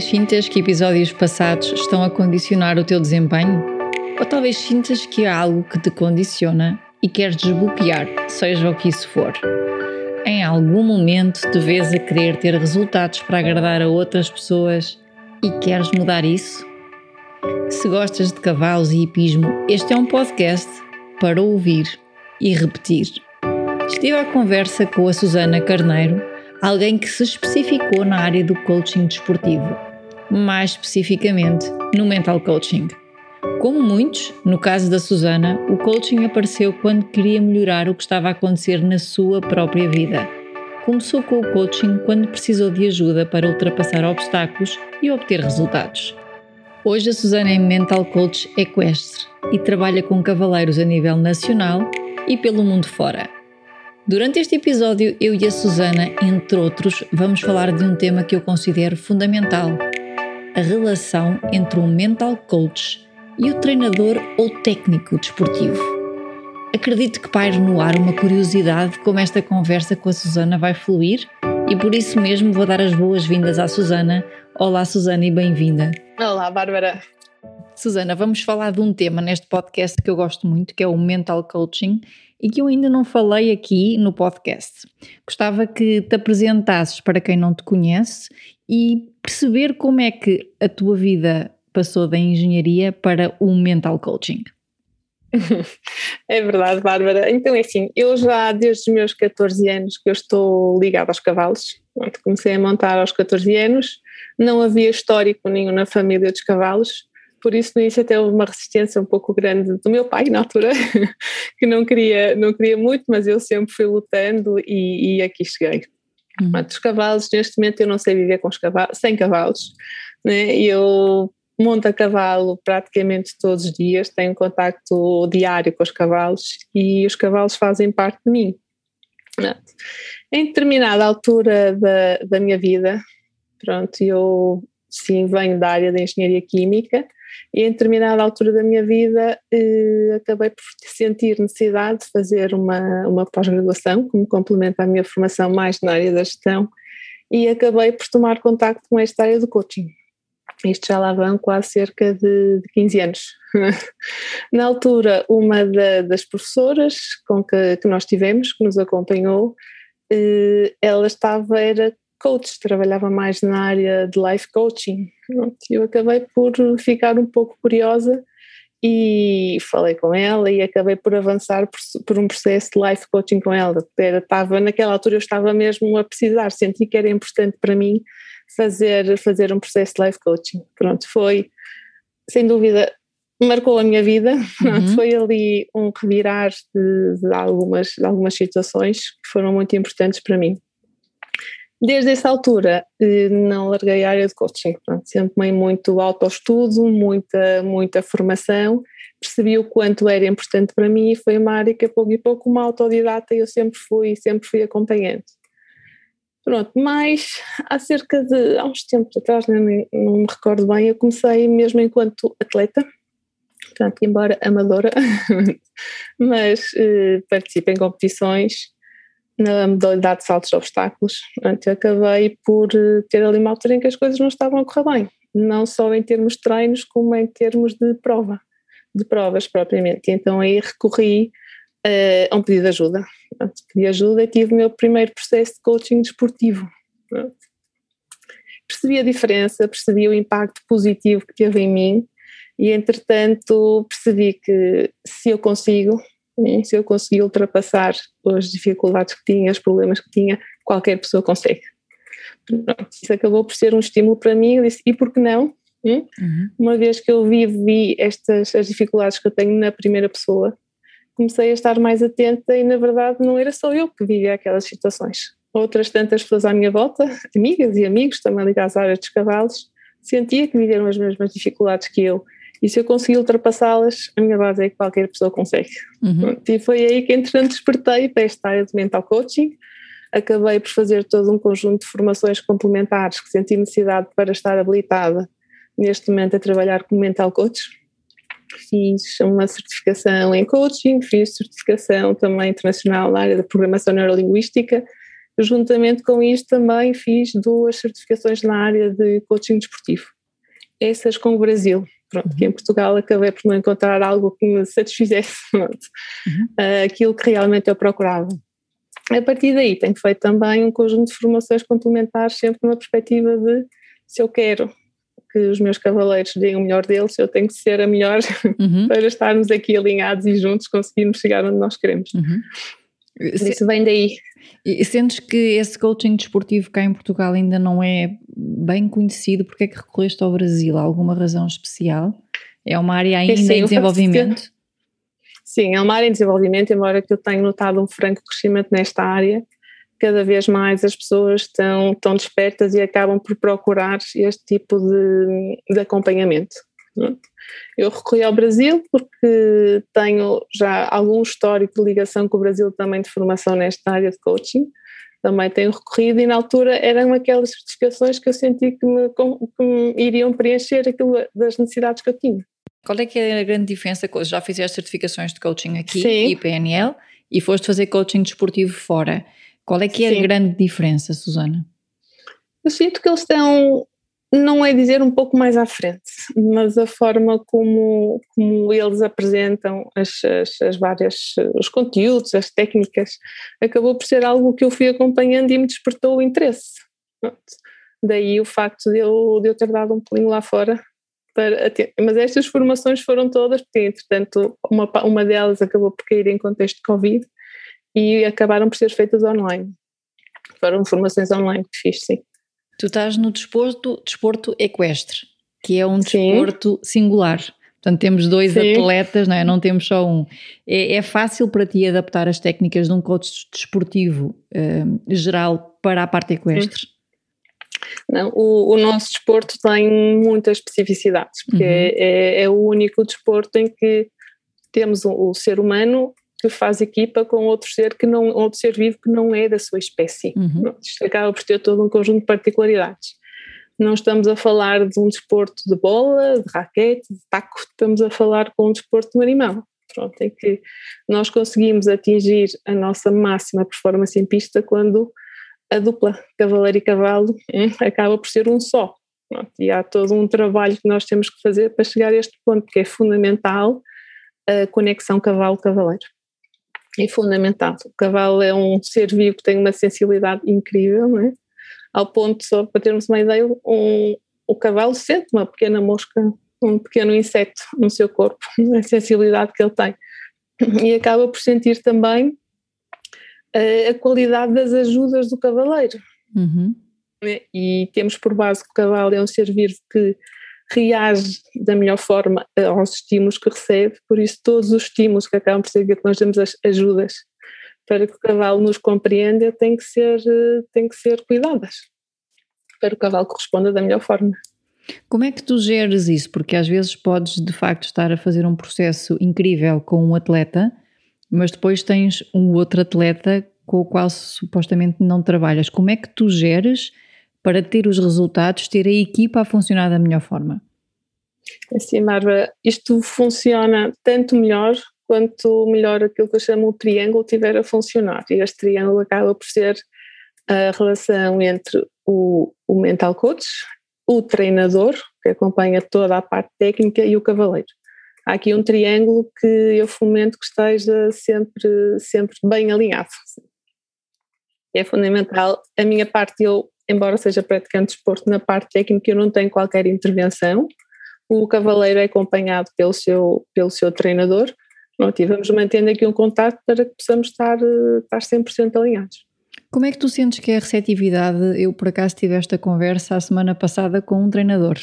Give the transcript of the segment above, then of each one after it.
Talvez sintas que episódios passados estão a condicionar o teu desempenho? Ou talvez sintas que há algo que te condiciona e queres desbloquear, seja o que isso for. Em algum momento te vês a querer ter resultados para agradar a outras pessoas e queres mudar isso? Se gostas de cavalos e hipismo, este é um podcast para ouvir e repetir. Estive à conversa com a Susana Carneiro, alguém que se especificou na área do coaching desportivo, mais especificamente no mental coaching. Como muitos, no caso da Susana, o coaching apareceu quando queria melhorar o que estava a acontecer na sua própria vida. Começou com o coaching quando precisou de ajuda para ultrapassar obstáculos e obter resultados. Hoje a Susana é mental coach equestre e trabalha com cavaleiros a nível nacional e pelo mundo fora. Durante este episódio, eu e a Susana, entre outros, vamos falar de um tema que eu considero fundamental: a relação entre um mental coach e o treinador ou técnico desportivo. Acredito que paire no ar uma curiosidade como esta conversa com a Susana vai fluir e por isso mesmo vou dar as boas-vindas à Susana. Olá, Susana, e bem-vinda. Olá, Bárbara. Susana, vamos falar de um tema neste podcast que eu gosto muito, que é o mental coaching e que eu ainda não falei aqui no podcast. Gostava que te apresentasses para quem não te conhece e perceber como é que a tua vida passou da engenharia para o mental coaching. É verdade, Bárbara. Então é assim, eu já desde os meus 14 anos que eu estou ligada aos cavalos. Comecei a montar aos 14 anos, não havia histórico nenhum na família dos cavalos, por isso no início até houve uma resistência um pouco grande do meu pai na altura, que não queria, não queria muito, mas eu sempre fui lutando e, e aqui cheguei. Uhum. Mas os cavalos, neste momento eu não sei viver com os cavalos, sem cavalos, né? eu monto a cavalo praticamente todos os dias, tenho contacto diário com os cavalos e os cavalos fazem parte de mim. Em determinada altura da, da minha vida, pronto, eu sim venho da área da engenharia química e em determinada altura da minha vida eh, acabei por sentir necessidade de fazer uma, uma pós-graduação como complemento à minha formação mais na área da gestão e acabei por tomar contacto com esta área do coaching. Isto já lá vão quase cerca de, de 15 anos. na altura, uma da, das professoras com que, que nós tivemos, que nos acompanhou, eh, ela estava, era coach, trabalhava mais na área de life coaching. Eu acabei por ficar um pouco curiosa e falei com ela e acabei por avançar por, por um processo de life coaching com ela. Era, estava, naquela altura eu estava mesmo a precisar, senti que era importante para mim fazer, fazer um processo de life coaching. Pronto, foi sem dúvida marcou a minha vida, uhum. foi ali um revirar de, de, algumas, de algumas situações que foram muito importantes para mim. Desde essa altura eh, não larguei a área de coaching, pronto, sempre meio muito autoestudo, muita, muita formação, percebi o quanto era importante para mim e foi uma área que a pouco e pouco uma autodidata eu sempre fui, sempre fui acompanhando. Pronto, mas há cerca de, há uns tempos atrás, não, não me recordo bem, eu comecei mesmo enquanto atleta, portanto, embora amadora, mas eh, participo em competições na modalidade de saltos de obstáculos. Portanto, eu acabei por eh, ter ali uma altura em que as coisas não estavam a correr bem, não só em termos de treinos, como em termos de prova, de provas propriamente. Então aí recorri uh, a um pedido de ajuda. Portanto, pedi ajuda e tive o meu primeiro processo de coaching desportivo. Portanto, percebi a diferença, percebi o impacto positivo que teve em mim e entretanto percebi que se eu consigo se eu conseguir ultrapassar as dificuldades que tinha, os problemas que tinha, qualquer pessoa consegue. Pronto, isso acabou por ser um estímulo para mim, eu disse, e por que não Hum? Uhum. Uma vez que eu vivi estas as dificuldades que eu tenho na primeira pessoa, comecei a estar mais atenta e na verdade não era só eu que vivia aquelas situações. Outras tantas pessoas à minha volta, amigas e amigos também ligados à área dos cavalos, sentia que viveram as mesmas dificuldades que eu. E se eu conseguir ultrapassá-las, a minha base é que qualquer pessoa consegue. Uhum. E foi aí que, entretanto, despertei para esta área de mental coaching. Acabei por fazer todo um conjunto de formações complementares que senti necessidade para estar habilitada neste momento a trabalhar como mental coach. Fiz uma certificação em coaching, fiz certificação também internacional na área da programação neurolinguística. Juntamente com isto também fiz duas certificações na área de coaching desportivo. Essas com o Brasil. Pronto, que em Portugal acabei por não encontrar algo que me satisfizesse pronto, uhum. uh, aquilo que realmente eu procurava. A partir daí tenho feito também um conjunto de formações complementares sempre numa perspectiva de se eu quero que os meus cavaleiros deem o melhor deles, eu tenho que ser a melhor uhum. para estarmos aqui alinhados e juntos conseguirmos chegar onde nós queremos. Uhum. Isso vem daí. E sentes que esse coaching desportivo cá em Portugal ainda não é bem conhecido? Porque é que recorreste ao Brasil? Há alguma razão especial? É uma área ainda sim, em desenvolvimento? Sim, é uma área em desenvolvimento, embora que eu tenha notado um franco crescimento nesta área cada vez mais as pessoas estão, estão despertas e acabam por procurar este tipo de, de acompanhamento. Eu recorri ao Brasil porque tenho já algum histórico de ligação com o Brasil também de formação nesta área de coaching. Também tenho recorrido e na altura eram aquelas certificações que eu senti que me, que me iriam preencher aquilo das necessidades que eu tinha. Qual é que é a grande diferença? Já fizeste certificações de coaching aqui Sim. e PNL e foste fazer coaching desportivo fora. Qual é que é Sim. a grande diferença, Susana? Eu sinto que eles estão, não é dizer um pouco mais à frente, mas a forma como, como eles apresentam as, as, as várias, os conteúdos, as técnicas, acabou por ser algo que eu fui acompanhando e me despertou o interesse. Daí o facto de eu, de eu ter dado um pulinho lá fora para, mas estas formações foram todas, porque entretanto uma, uma delas acabou por cair em contexto de Covid e acabaram por ser feitas online. Foram formações online que fiz, sim. Tu estás no desporto, desporto equestre, que é um desporto sim. singular. Portanto, temos dois sim. atletas, não é? Não temos só um. É, é, fácil para ti adaptar as técnicas de um coach desportivo uh, geral para a parte equestre? Sim. Não, o, o, nosso desporto tem muitas especificidades, porque uhum. é, é, o único desporto em que temos o, o ser humano que faz equipa com outro ser que não outro ser vivo que não é da sua espécie. Uhum. Isto acaba por ter todo um conjunto de particularidades. Não estamos a falar de um desporto de bola, de raquete, de taco, estamos a falar com um desporto de um animal. Pronto, é que nós conseguimos atingir a nossa máxima performance em pista quando a dupla cavaleiro e cavalo hein, acaba por ser um só. Pronto, e há todo um trabalho que nós temos que fazer para chegar a este ponto, que é fundamental a conexão cavalo-cavaleiro é fundamental. O cavalo é um ser vivo que tem uma sensibilidade incrível, não é? Ao ponto, só para termos uma ideia, um, o cavalo sente uma pequena mosca, um pequeno inseto no seu corpo, a sensibilidade que ele tem. E acaba por sentir também a, a qualidade das ajudas do cavaleiro. Uhum. E temos por base que o cavalo é um ser vivo que reage da melhor forma aos estímulos que recebe, por isso todos os estímulos que acabam por ser que nós damos as ajudas para que o cavalo nos compreenda têm que ser, têm que ser cuidadas para que o cavalo corresponda da melhor forma. Como é que tu geres isso? Porque às vezes podes de facto estar a fazer um processo incrível com um atleta, mas depois tens um outro atleta com o qual supostamente não trabalhas. Como é que tu geres para ter os resultados, ter a equipa a funcionar da melhor forma? Assim, Marva, isto funciona tanto melhor quanto melhor aquilo que eu chamo o triângulo tiver a funcionar. E este triângulo acaba por ser a relação entre o, o mental coach, o treinador, que acompanha toda a parte técnica, e o cavaleiro. Há aqui um triângulo que eu fomento que esteja sempre, sempre bem alinhado. É fundamental. A minha parte, eu embora seja praticante de esporte na parte técnica, eu não tenho qualquer intervenção. O cavaleiro é acompanhado pelo seu, pelo seu treinador. Pronto, e vamos mantendo aqui um contato para que possamos estar, estar 100% alinhados. Como é que tu sentes que é a receptividade? Eu, por acaso, tive esta conversa a semana passada com um treinador.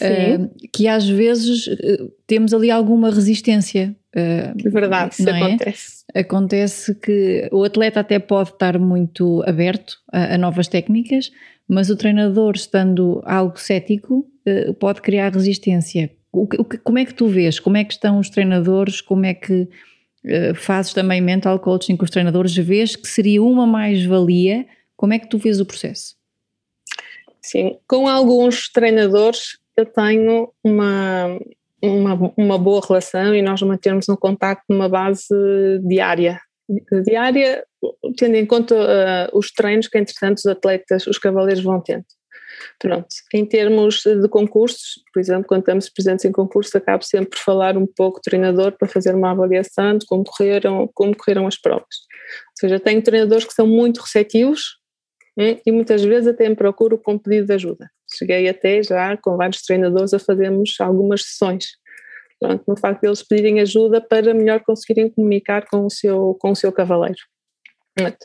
uh, que às vezes uh, temos ali alguma resistência. Uh, Verdade, isso é? acontece. Acontece que o atleta até pode estar muito aberto a, a novas técnicas, mas o treinador, estando algo cético, pode criar resistência. O, o, como é que tu vês? Como é que estão os treinadores? Como é que fazes também mental coaching com os treinadores? Vês que seria uma mais-valia? Como é que tu vês o processo? Sim, com alguns treinadores eu tenho uma, uma, uma boa relação e nós mantermos um contacto numa base diária. Diária, tendo em conta uh, os treinos que, entretanto, os atletas, os cavaleiros vão tendo. Pronto, em termos de concursos, por exemplo, quando estamos presentes em concursos, acabo sempre por falar um pouco do treinador para fazer uma avaliação de como correram, como correram as provas. Ou seja, tenho treinadores que são muito receptivos Hum, e muitas vezes até me procuro com pedido de ajuda. Cheguei até já com vários treinadores a fazermos algumas sessões. Pronto, no facto de eles pedirem ajuda para melhor conseguirem comunicar com o seu, com o seu cavaleiro. Pronto.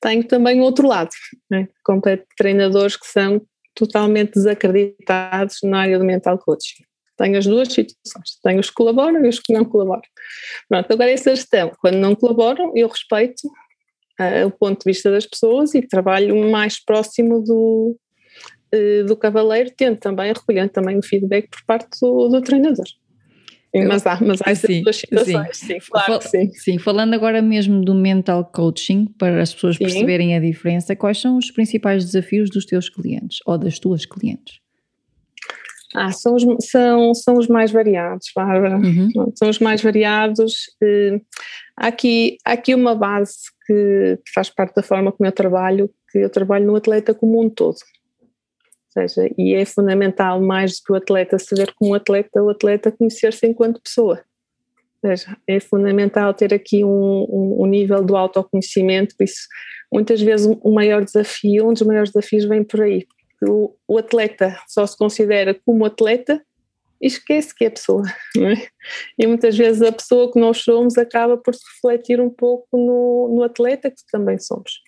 Tenho também outro lado, né? completo treinadores que são totalmente desacreditados na área do mental coaching. Tenho as duas situações, tenho os que colaboram e os que não colaboram. Pronto, agora essa gestão, quando não colaboram, eu respeito uh, o ponto de vista das pessoas e trabalho mais próximo do, do cavaleiro, tendo também, recolhendo também o feedback por parte do, do treinador. Mas há, mas há essas duas situações, sim, sim claro sim. Sim, falando agora mesmo do mental coaching, para as pessoas sim. perceberem a diferença, quais são os principais desafios dos teus clientes ou das tuas clientes? Ah, são os, são, são os mais variados, Bárbara. Uhum. São os mais variados. Eh, há, aqui, há aqui uma base que faz parte da forma como eu trabalho, que eu trabalho no atleta como um todo. Seja, e é fundamental mais do que o atleta se ver como atleta, o atleta conhecer-se enquanto pessoa. Ou seja, é fundamental ter aqui um, um, um nível do autoconhecimento, por isso muitas vezes o maior desafio, um dos maiores desafios vem por aí, o, o atleta só se considera como atleta e esquece que é pessoa. É? E muitas vezes a pessoa que nós somos acaba por se refletir um pouco no, no atleta que também somos.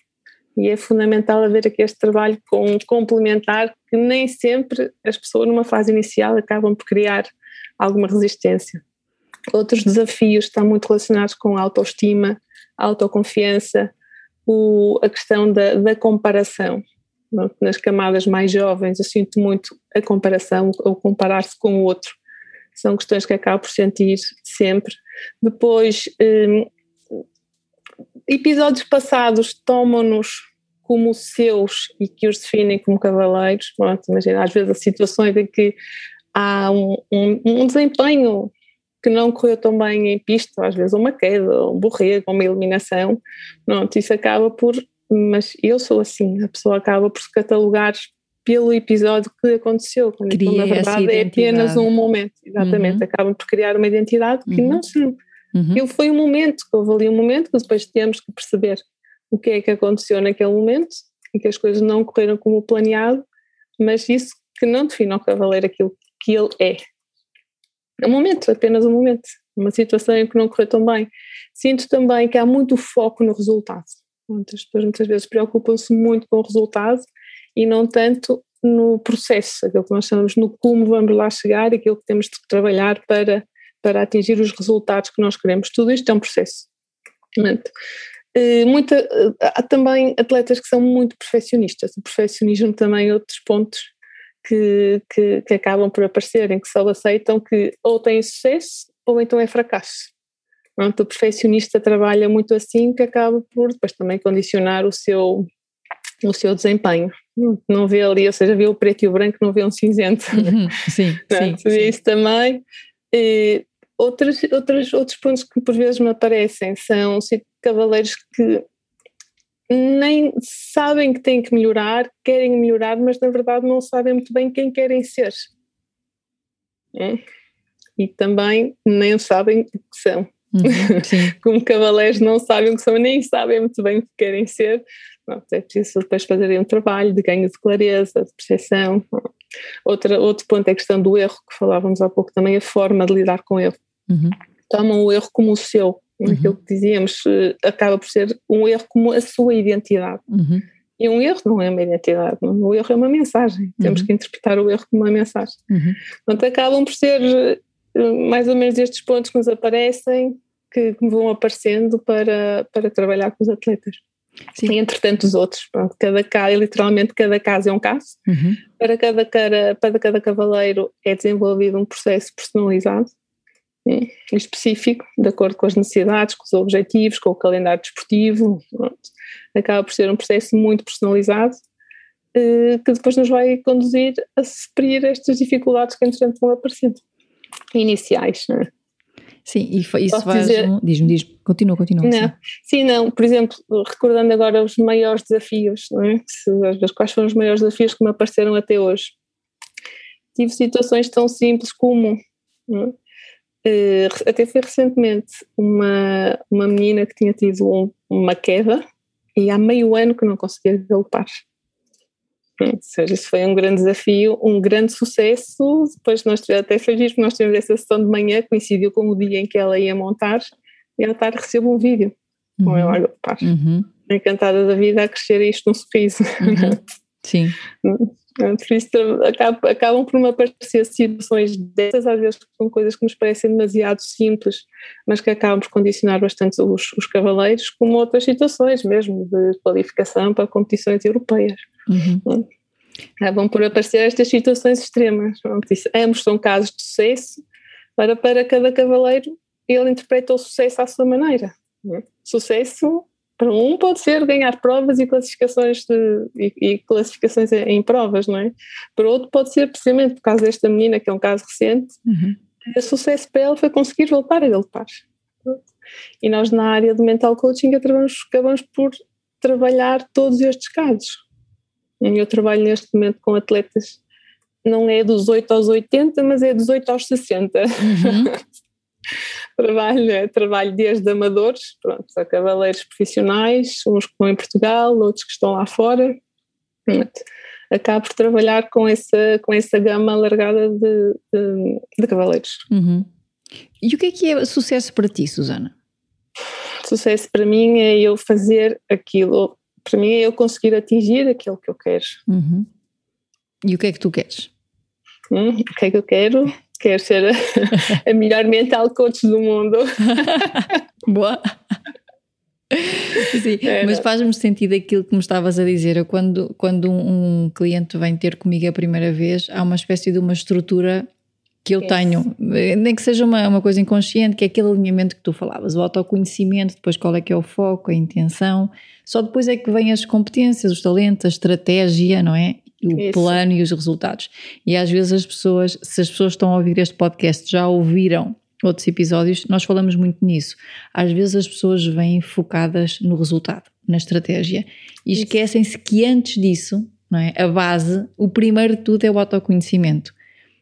E é fundamental haver aqui este trabalho com, complementar, que nem sempre as pessoas numa fase inicial acabam por criar alguma resistência. Outros desafios estão muito relacionados com a autoestima, a autoconfiança, o, a questão da, da comparação. Nas camadas mais jovens eu sinto muito a comparação ou comparar-se com o outro. São questões que acabo por sentir sempre. Depois um, episódios passados tomam-nos como seus e que os definem como cavaleiros Pronto, imagina, às vezes as situações em que há um, um, um desempenho que não correu tão bem em pista, às vezes uma queda, um borrego, uma eliminação, pronto, isso acaba por mas eu sou assim, a pessoa acaba por se catalogar pelo episódio que aconteceu, quando então, na verdade é apenas um momento, exatamente, uhum. acabam por criar uma identidade que uhum. não são. Uhum. Foi um momento, que houve ali um momento que depois temos que perceber o que é que aconteceu naquele momento e que as coisas não correram como planeado, mas isso que não define ao cavaleiro aquilo que ele é. É um momento, apenas um momento, uma situação em que não correu tão bem. Sinto também que há muito foco no resultado as pessoas muitas vezes preocupam-se muito com o resultado e não tanto no processo, aquilo que nós chamamos no como vamos lá chegar aquilo que temos de trabalhar para, para atingir os resultados que nós queremos. Tudo isto é um processo. Eh, muita, eh, há também atletas que são muito perfeccionistas. O perfeccionismo também é outros pontos que, que, que acabam por aparecer, em que só aceitam que ou têm sucesso ou então é fracasso. Pronto, o perfeccionista trabalha muito assim que acaba por depois também condicionar o seu, o seu desempenho. Não vê ali, ou seja, vê o preto e o branco, não vê um cinzento. Uhum, sim, sim, sim. Isso também. E outros, outros, outros pontos que por vezes me aparecem são cavaleiros que nem sabem que têm que melhorar, querem melhorar, mas na verdade não sabem muito bem quem querem ser. É? E também nem sabem o que são. Uhum, Como cavaleiros não sabem o que são, nem sabem muito bem o que querem ser. Pronto, é preciso depois fazerem um trabalho de ganho de clareza, de percepção. Outra, outro ponto é a questão do erro, que falávamos há pouco também, a forma de lidar com o erro. Uhum. Tomam o erro como o seu, uhum. aquilo que dizíamos, eh, acaba por ser um erro como a sua identidade. Uhum. E um erro não é uma identidade, o erro é uma mensagem. Temos uhum. que interpretar o erro como uma mensagem. Uhum. Portanto, acabam por ser eh, mais ou menos estes pontos que nos aparecem, que, que me vão aparecendo para, para trabalhar com os atletas. Sim. E entretanto os outros, pronto, cada caso, literalmente cada caso é um caso, uhum. para, cada cara, para cada cavaleiro é desenvolvido um processo personalizado, específico, de acordo com as necessidades, com os objetivos, com o calendário desportivo, pronto. acaba por ser um processo muito personalizado, eh, que depois nos vai conduzir a suprir estas dificuldades que entretanto vão aparecendo, iniciais, não é? Sim, e isso Posso faz. Dizer... Diz-me, diz continua, continua. Não. Sim. sim. não, por exemplo, recordando agora os maiores desafios, não é? quais foram os maiores desafios que me apareceram até hoje? Tive situações tão simples como. Uh, até foi recentemente uma, uma menina que tinha tido um, uma queda e há meio ano que não conseguia galopar. Ou seja, isso foi um grande desafio, um grande sucesso. Depois nós até foi giro, nós tivemos essa sessão de manhã, coincidiu com o dia em que ela ia montar, e ela tarde recebe um vídeo uhum. com ela a galopar. Uhum. Encantada da vida a crescer isto num sorriso. Uhum. Sim. Por isso acabam, por me aparecer situações dessas, às vezes são coisas que nos parecem demasiado simples, mas que acabam por condicionar bastante os, os cavaleiros, como outras situações mesmo de qualificação para competições europeias. Uhum. Acabam por aparecer estas situações extremas. Ambos são casos de sucesso, para, para cada cavaleiro ele interpreta o sucesso à sua maneira. Sucesso um pode ser ganhar provas e classificações de, e, e, classificações em provas, não é? Para outro pode ser precisamente por causa desta menina, que é um caso recente, uhum. o sucesso para ela foi conseguir voltar a galopar. E nós na área do mental coaching acabamos, acabamos por trabalhar todos estes casos. Eu trabalho neste momento com atletas, não é dos 8 aos 80, mas é dos 8 aos 60. Uhum. trabalho, é, trabalho desde amadores, pronto, a cavaleiros profissionais, uns que estão em Portugal, outros que estão lá fora. Pronto. Acabo por trabalhar com essa, com essa gama alargada de, de, de cavaleiros. Uhum. E o que é que é sucesso para ti, Susana? Sucesso para mim é eu fazer aquilo, para mim é eu conseguir atingir aquilo que eu quero. Uhum. E o que é que tu queres? Hum, o que é que eu quero? quer ser a, a melhor mental coach do mundo. Boa! Sim, é, mas faz-me sentido aquilo que me estavas a dizer. Eu, quando, quando um, um, cliente vem ter comigo a primeira vez, há uma espécie de uma estrutura que eu tenho, nem que seja uma, uma coisa inconsciente, que é aquele alinhamento que tu falavas, o autoconhecimento, depois qual é que é o foco, a intenção, só depois é que vêm as competências, os talentos, a estratégia, não é? O Isso. plano e os resultados. E às vezes as pessoas, se as pessoas estão a ouvir este podcast, já ouviram outros episódios, nós falamos muito nisso. Às vezes as pessoas vêm focadas no resultado, na estratégia, e esquecem-se que antes disso, não é, a base, o primeiro de tudo é o autoconhecimento.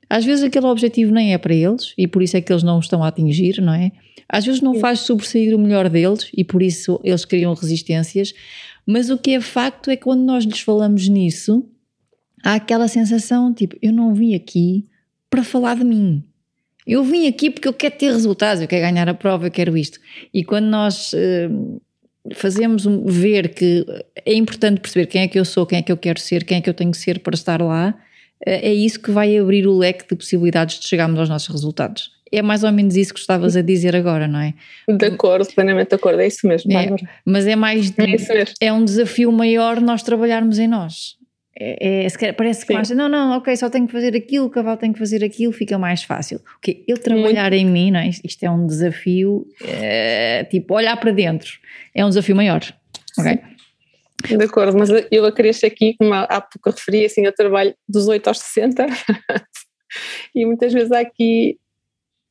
Às vezes aquele objetivo nem é para eles e por isso é que eles não o estão a atingir, não é? Às vezes não faz sobressair o melhor deles e por isso eles criam resistências, mas o que é facto é que quando nós lhes falamos nisso, há aquela sensação tipo, eu não vim aqui para falar de mim. Eu vim aqui porque eu quero ter resultados, eu quero ganhar a prova, eu quero isto. E quando nós uh, fazemos um, ver que é importante perceber quem é que eu sou, quem é que eu quero ser, quem é que eu tenho que ser para estar lá, uh, é isso que vai abrir o leque de possibilidades de chegarmos aos nossos resultados. É mais ou menos isso que estavas a dizer agora, não é? De acordo, plenamente de acordo, é isso mesmo, é, Mas é mais. É, é um desafio maior nós trabalharmos em nós. É, é, parece que acha, não, não, ok, só tenho que fazer aquilo, o cavalo tem que fazer aquilo, fica mais fácil. Okay, eu trabalhar Muito. em mim, não é? isto é um desafio, é, tipo, olhar para dentro, é um desafio maior, ok? De acordo, mas eu acresço aqui, como há pouco referi, assim, eu trabalho dos 8 aos 60 e muitas vezes há aqui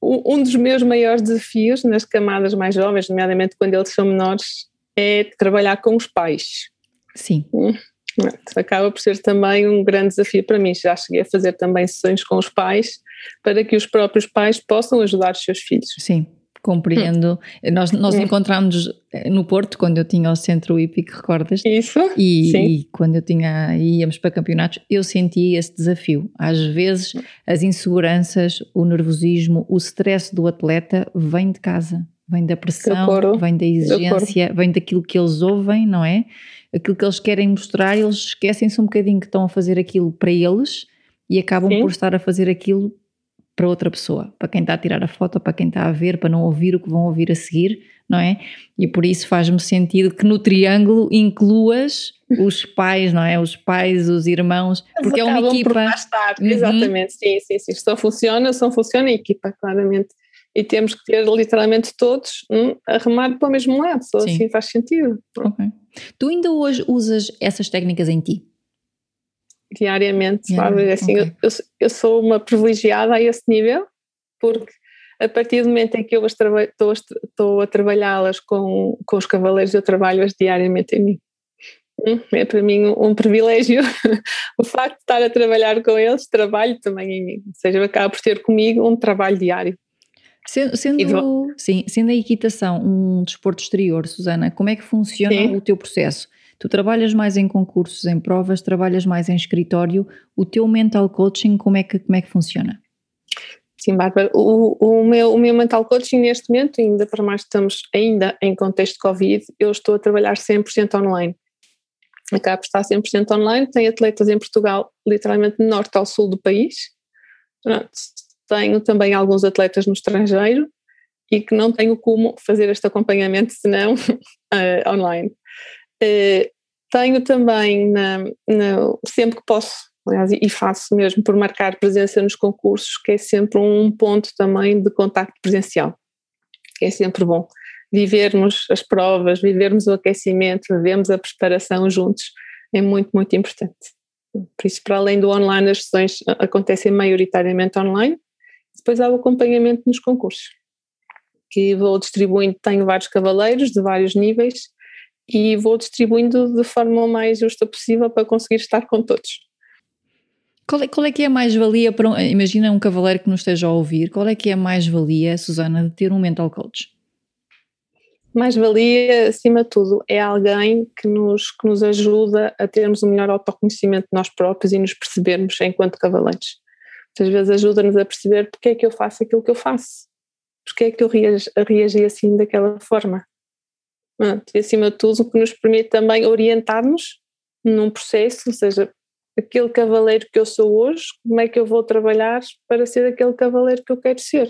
um dos meus maiores desafios nas camadas mais jovens, nomeadamente quando eles são menores, é trabalhar com os pais. Sim. Hum Acaba por ser também um grande desafio para mim. Já cheguei a fazer também sessões com os pais para que os próprios pais possam ajudar os seus filhos. Sim, compreendo. Hum. Nós, nós hum. encontramos eh, no Porto, quando eu tinha o centro hípico, recordas? Isso. E, e, quando eu tinha, íamos para campeonatos, eu sentia esse desafio. Às vezes, as inseguranças, o nervosismo, o stress do atleta vem de casa vem da pressão, vem da exigência, vem daquilo que eles ouvem, não é? Aquilo que eles querem mostrar, eles esquecem-se um bocadinho que estão a fazer aquilo para eles e acabam Sim. por estar a fazer aquilo para outra pessoa, para quem está a tirar a foto, para quem está a ver, para não ouvir o que vão ouvir a seguir, não é? E por isso faz-me sentido que no triângulo incluas os pais, não é? Os pais, os irmãos, porque é uma equipa. Uhum. Exatamente, sim, sim, sim. Só funciona, só funciona a equipa, claramente. E temos que ter literalmente todos um, a remar para o mesmo lado, só sim. assim faz sentido. Ok. Tu ainda hoje usas essas técnicas em ti? diariamente, yeah, Assim, okay. eu, eu sou uma privilegiada a esse nível, porque a partir do momento em que eu estou, estou a trabalhá-las com, com os cavaleiros, eu trabalho-as diariamente em mim. Hum, é para mim um, um privilégio o facto de estar a trabalhar com eles, trabalho também em mim, ou seja, eu acabo por ter comigo um trabalho diário. Sendo, sendo, sim, sendo a equitação um desporto exterior, Susana, como é que funciona sim. o teu processo? Tu trabalhas mais em concursos, em provas, trabalhas mais em escritório. O teu mental coaching, como é que, como é que funciona? Sim, Bárbara, o, o, meu, o meu mental coaching neste momento, ainda para mais estamos ainda em contexto de Covid, eu estou a trabalhar 100% online. Acabo de estar 100% online, tenho atletas em Portugal, literalmente norte ao sul do país. Pronto. Tenho também alguns atletas no estrangeiro e que não tenho como fazer este acompanhamento senão uh, online. Uh, tenho também, na, na, sempre que posso, aliás, e faço mesmo por marcar presença nos concursos, que é sempre um ponto também de contacto presencial, que é sempre bom. Vivermos as provas, vivermos o aquecimento, vivermos a preparação juntos, é muito, muito importante. Por isso, para além do online, as sessões acontecem maioritariamente online, depois há o acompanhamento nos concursos, que vou distribuindo, tenho vários cavaleiros de vários níveis, e vou distribuindo de forma mais justa possível para conseguir estar com todos. Qual é, qual é que é a mais-valia para um, imagina um cavaleiro que nos esteja a ouvir, qual é que é a mais-valia, Susana, de ter um mental coach? Mais-valia, acima de tudo, é alguém que nos, que nos ajuda a termos um melhor autoconhecimento de nós próprios e nos percebermos enquanto cavaleiros. Muitas vezes ajuda-nos a perceber porque é que eu faço aquilo que eu faço, porque é que eu reagi, assim daquela forma e acima de tudo o que nos permite também orientar-nos num processo, ou seja, aquele cavaleiro que eu sou hoje, como é que eu vou trabalhar para ser aquele cavaleiro que eu quero ser.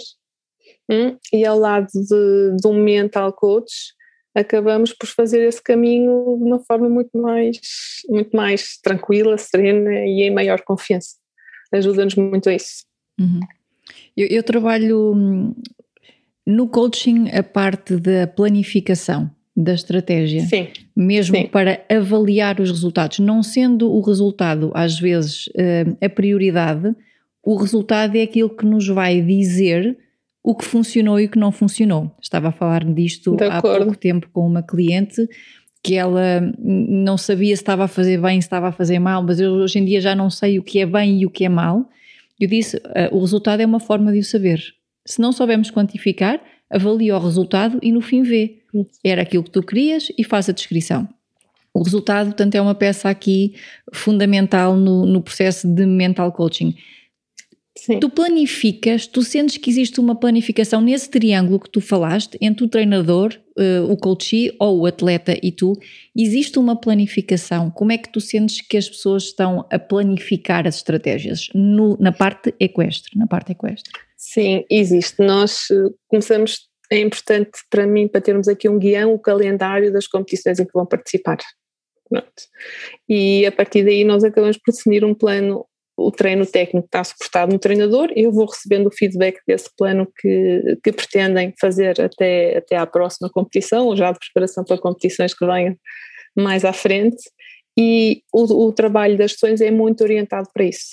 Hum? E ao lado de, de, um mental coach, acabamos por fazer esse caminho de uma forma muito mais, muito mais tranquila, serena e em maior confiança. Ajuda-nos muito a isso. Uhum. Eu, eu trabalho hum, no coaching a parte da planificação da estratégia, Sim. mesmo Sim. para avaliar os resultados, não sendo o resultado às vezes eh, a prioridade, o resultado é aquilo que nos vai dizer o que funcionou e o que não funcionou. Estava a falar disto há pouco tempo com uma cliente que ela não sabia se estava a fazer bem, se estava a fazer mal, mas eu hoje em dia já não sei o que é bem e o que é mal. Eu disse, uh, o resultado é uma forma de o saber. Se não soubermos quantificar, avalia o resultado e no fim vê. Era aquilo que tu querias e faz a descrição. O resultado, portanto, é uma peça aqui fundamental no, no processo de mental coaching. Sim. Tu planificas, tu sentes que existe uma planificação nesse triângulo que tu falaste entre o treinador, uh, o coach ou o atleta e tu, existe uma planificação. Como é que tu sentes que as pessoas estão a planificar as estratégias no, na parte equestre, na parte equestre? Sim, existe. Nós eh, começamos, é importante para mim, para termos aqui um guião, o calendário das competições em que vão participar. Pronto. E a partir daí nós acabamos por definir um plano, o treino técnico está suportado no treinador e eu vou recebendo o feedback desse plano que, que pretendem fazer até, até à próxima competição, ou já de preparação para competições que venham mais à frente, e o, o trabalho das sessões é muito orientado para isso.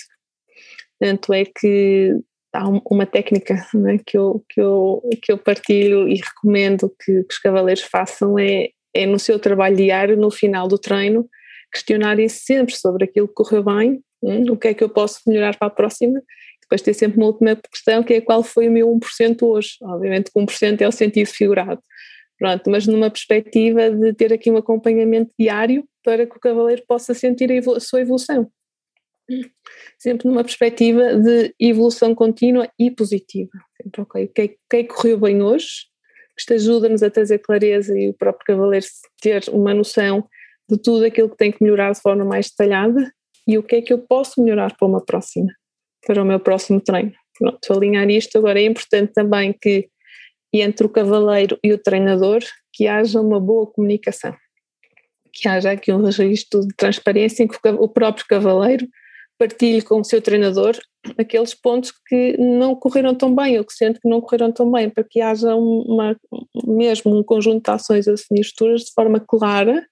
Tanto é que há uma técnica né, que, eu, que, eu, que eu partilho e recomendo que, que os cavaleiros façam é, é no seu trabalho diário, no final do treino, questionarem sempre sobre aquilo que correu bem, hum, o que é que eu posso melhorar para a próxima, depois ter sempre uma última questão que é qual foi o meu 1% hoje, obviamente que 1% é o sentido figurado, pronto, mas numa perspectiva de ter aqui um acompanhamento diário para que o cavaleiro possa sentir a, a sua evolução. Sempre numa perspectiva de evolução contínua e positiva. Sempre, ok, o que, é, que, é que correu bem hoje? Isto ajuda-nos a trazer clareza e o próprio cavaleiro ter uma noção de tudo aquilo que tem que melhorar de forma mais detalhada e o que é que eu posso melhorar para uma próxima, para o meu próximo treino. Pronto, alinhar isto. Agora é importante também que entre o cavaleiro e o treinador que haja uma boa comunicação, que haja aqui um registro de transparência em que o próprio cavaleiro partilhe com o seu treinador aqueles pontos que não correram tão bem ou que sente que não correram tão bem, para que haja uma, mesmo um conjunto de ações a definir estruturas de forma clara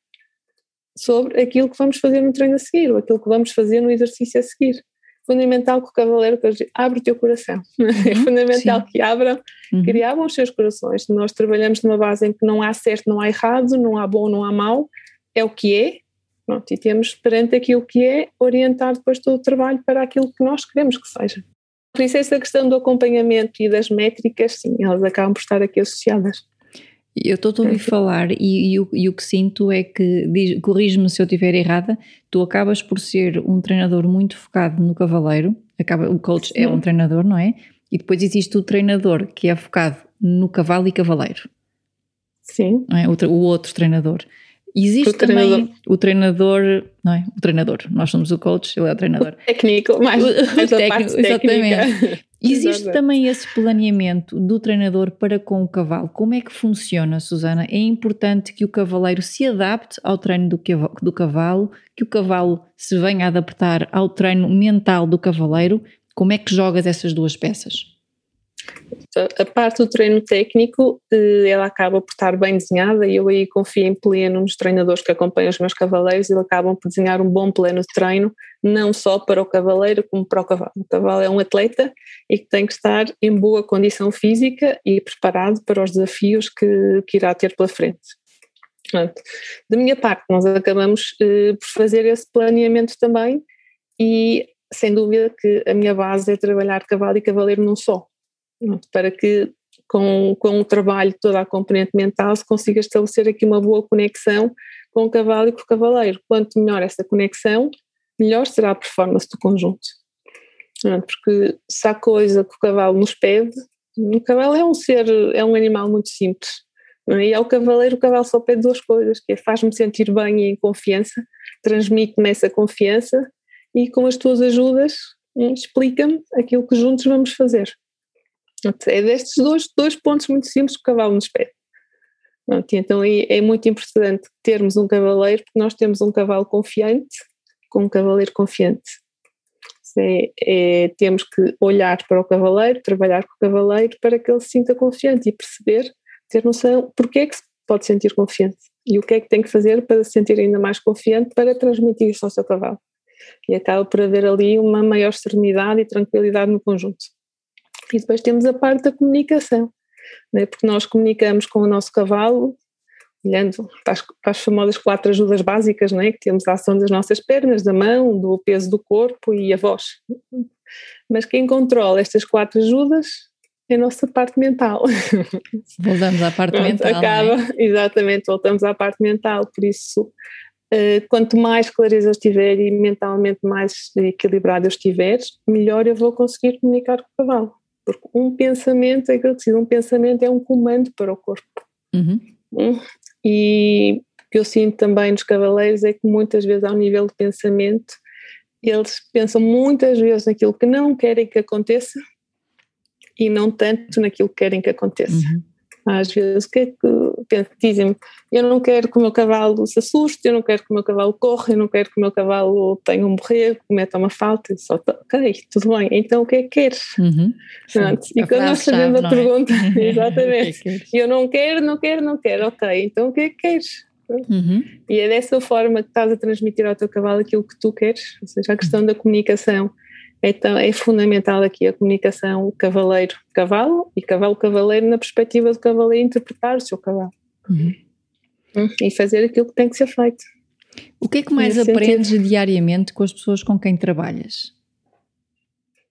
sobre aquilo que vamos fazer no treino a seguir ou aquilo que vamos fazer no exercício a seguir. Fundamental que o cavaleiro abre o teu coração. É uhum, é fundamental sim. que abram, uhum. que abram os seus corações. Nós trabalhamos numa base em que não há certo, não há errado, não há bom, não há mau, é o que é, Pronto, e temos perante aquilo que é orientar depois todo o trabalho para aquilo que nós queremos que seja. Por isso essa questão do acompanhamento e das métricas, sim, elas acabam por estar aqui associadas. Eu estou a ouvir falar e, e, o, e, o, que sinto é que, corrige-me se eu estiver errada, tu acabas por ser um treinador muito focado no cavaleiro, acaba, o coach Sim. é um treinador, não é? E depois existe o treinador que é focado no cavalo e cavaleiro. Sim. É? O, o, outro treinador. Existe o também treinador. o treinador, não é? O treinador, nós somos o coach, ele é o treinador. O técnico, mais, o, mais o técnico, exatamente. Existe também esse planeamento do treinador para com o cavalo. Como é que funciona, Susana? É importante que o cavaleiro se adapte ao treino do, do cavalo, que o cavalo se venha a adaptar ao treino mental do cavaleiro. Como é que jogas essas duas peças? A parte do treino técnico, eh, ela acaba por estar bem desenhada e eu aí confio em pleno nos treinadores que acompanham os meus cavaleiros, eles acabam por desenhar um bom plano de treino, não só para o cavaleiro como para o cavalo. O cavalo é um atleta e que tem que estar em boa condição física e preparado para os desafios que, que irá ter pela frente. Da minha parte, nós acabamos eh, por fazer esse planeamento também e sem dúvida que a minha base é trabalhar cavalo e cavaleiro num só para que com, com o trabalho, toda a componente mental, se consiga estabelecer aqui uma boa conexão com o cavalo e com o cavaleiro. Quanto melhor essa conexão, melhor será a performance do conjunto. Porque se há coisa que o cavalo nos pede, o cavalo é um ser, é um animal muito simples. E ao cavaleiro, o cavalo só pede duas coisas, que é faz-me sentir bem e em confiança, transmite-me essa confiança e com as tuas ajudas hum, explica-me aquilo que juntos vamos fazer. É destes dois, dois pontos muito simples que o cavalo nos pede. Então é muito importante termos um cavaleiro, porque nós temos um cavalo confiante com um cavaleiro confiante. É, é, temos que olhar para o cavaleiro, trabalhar com o cavaleiro para que ele se sinta confiante e perceber, ter noção porque é que se pode sentir confiante e o que é que tem que fazer para se sentir ainda mais confiante para transmitir isso ao seu cavalo. E acaba por haver ali uma maior serenidade e tranquilidade no conjunto. E depois temos a parte da comunicação, né? porque nós comunicamos com o nosso cavalo, olhando para as, para as famosas quatro ajudas básicas, né? que temos a ação das nossas pernas, da mão, do peso do corpo e a voz. Mas quem controla estas quatro ajudas é a nossa parte mental. Voltamos à parte Pronto, mental. Acaba, é? exatamente, voltamos à parte mental, por isso. Uh, quanto mais clareza eu estiver e mentalmente mais equilibrado eu estiver, melhor eu vou conseguir comunicar com o cavalo. Porque um pensamento é que um pensamento é um comando para o corpo. Uhum. Hum? E o que eu sinto também nos cavaleiros é que muitas vezes, ao nível de pensamento, eles pensam muitas vezes naquilo que não querem que aconteça e não tanto naquilo que querem que aconteça. Uhum. Às vezes, o que é que dizem-me? Eu não quero que o meu cavalo se assuste, eu não quero que o meu cavalo corra, eu não quero que o meu cavalo tenha um borrego, cometa uma falta. Só, ok, tudo bem, então o que é que queres? Uhum. E quando nós fazemos a é? pergunta, exatamente, é eu não quero, não quero, não quero, ok, então o que é que queres? Uhum. E é dessa forma que estás a transmitir ao teu cavalo aquilo que tu queres, ou seja, a questão da comunicação então é fundamental aqui a comunicação cavaleiro-cavalo e cavalo-cavaleiro na perspectiva do cavaleiro interpretar o seu cavalo uhum. Hum, e fazer aquilo que tem que ser feito. O que é que mais aprendes sentido. diariamente com as pessoas com quem trabalhas?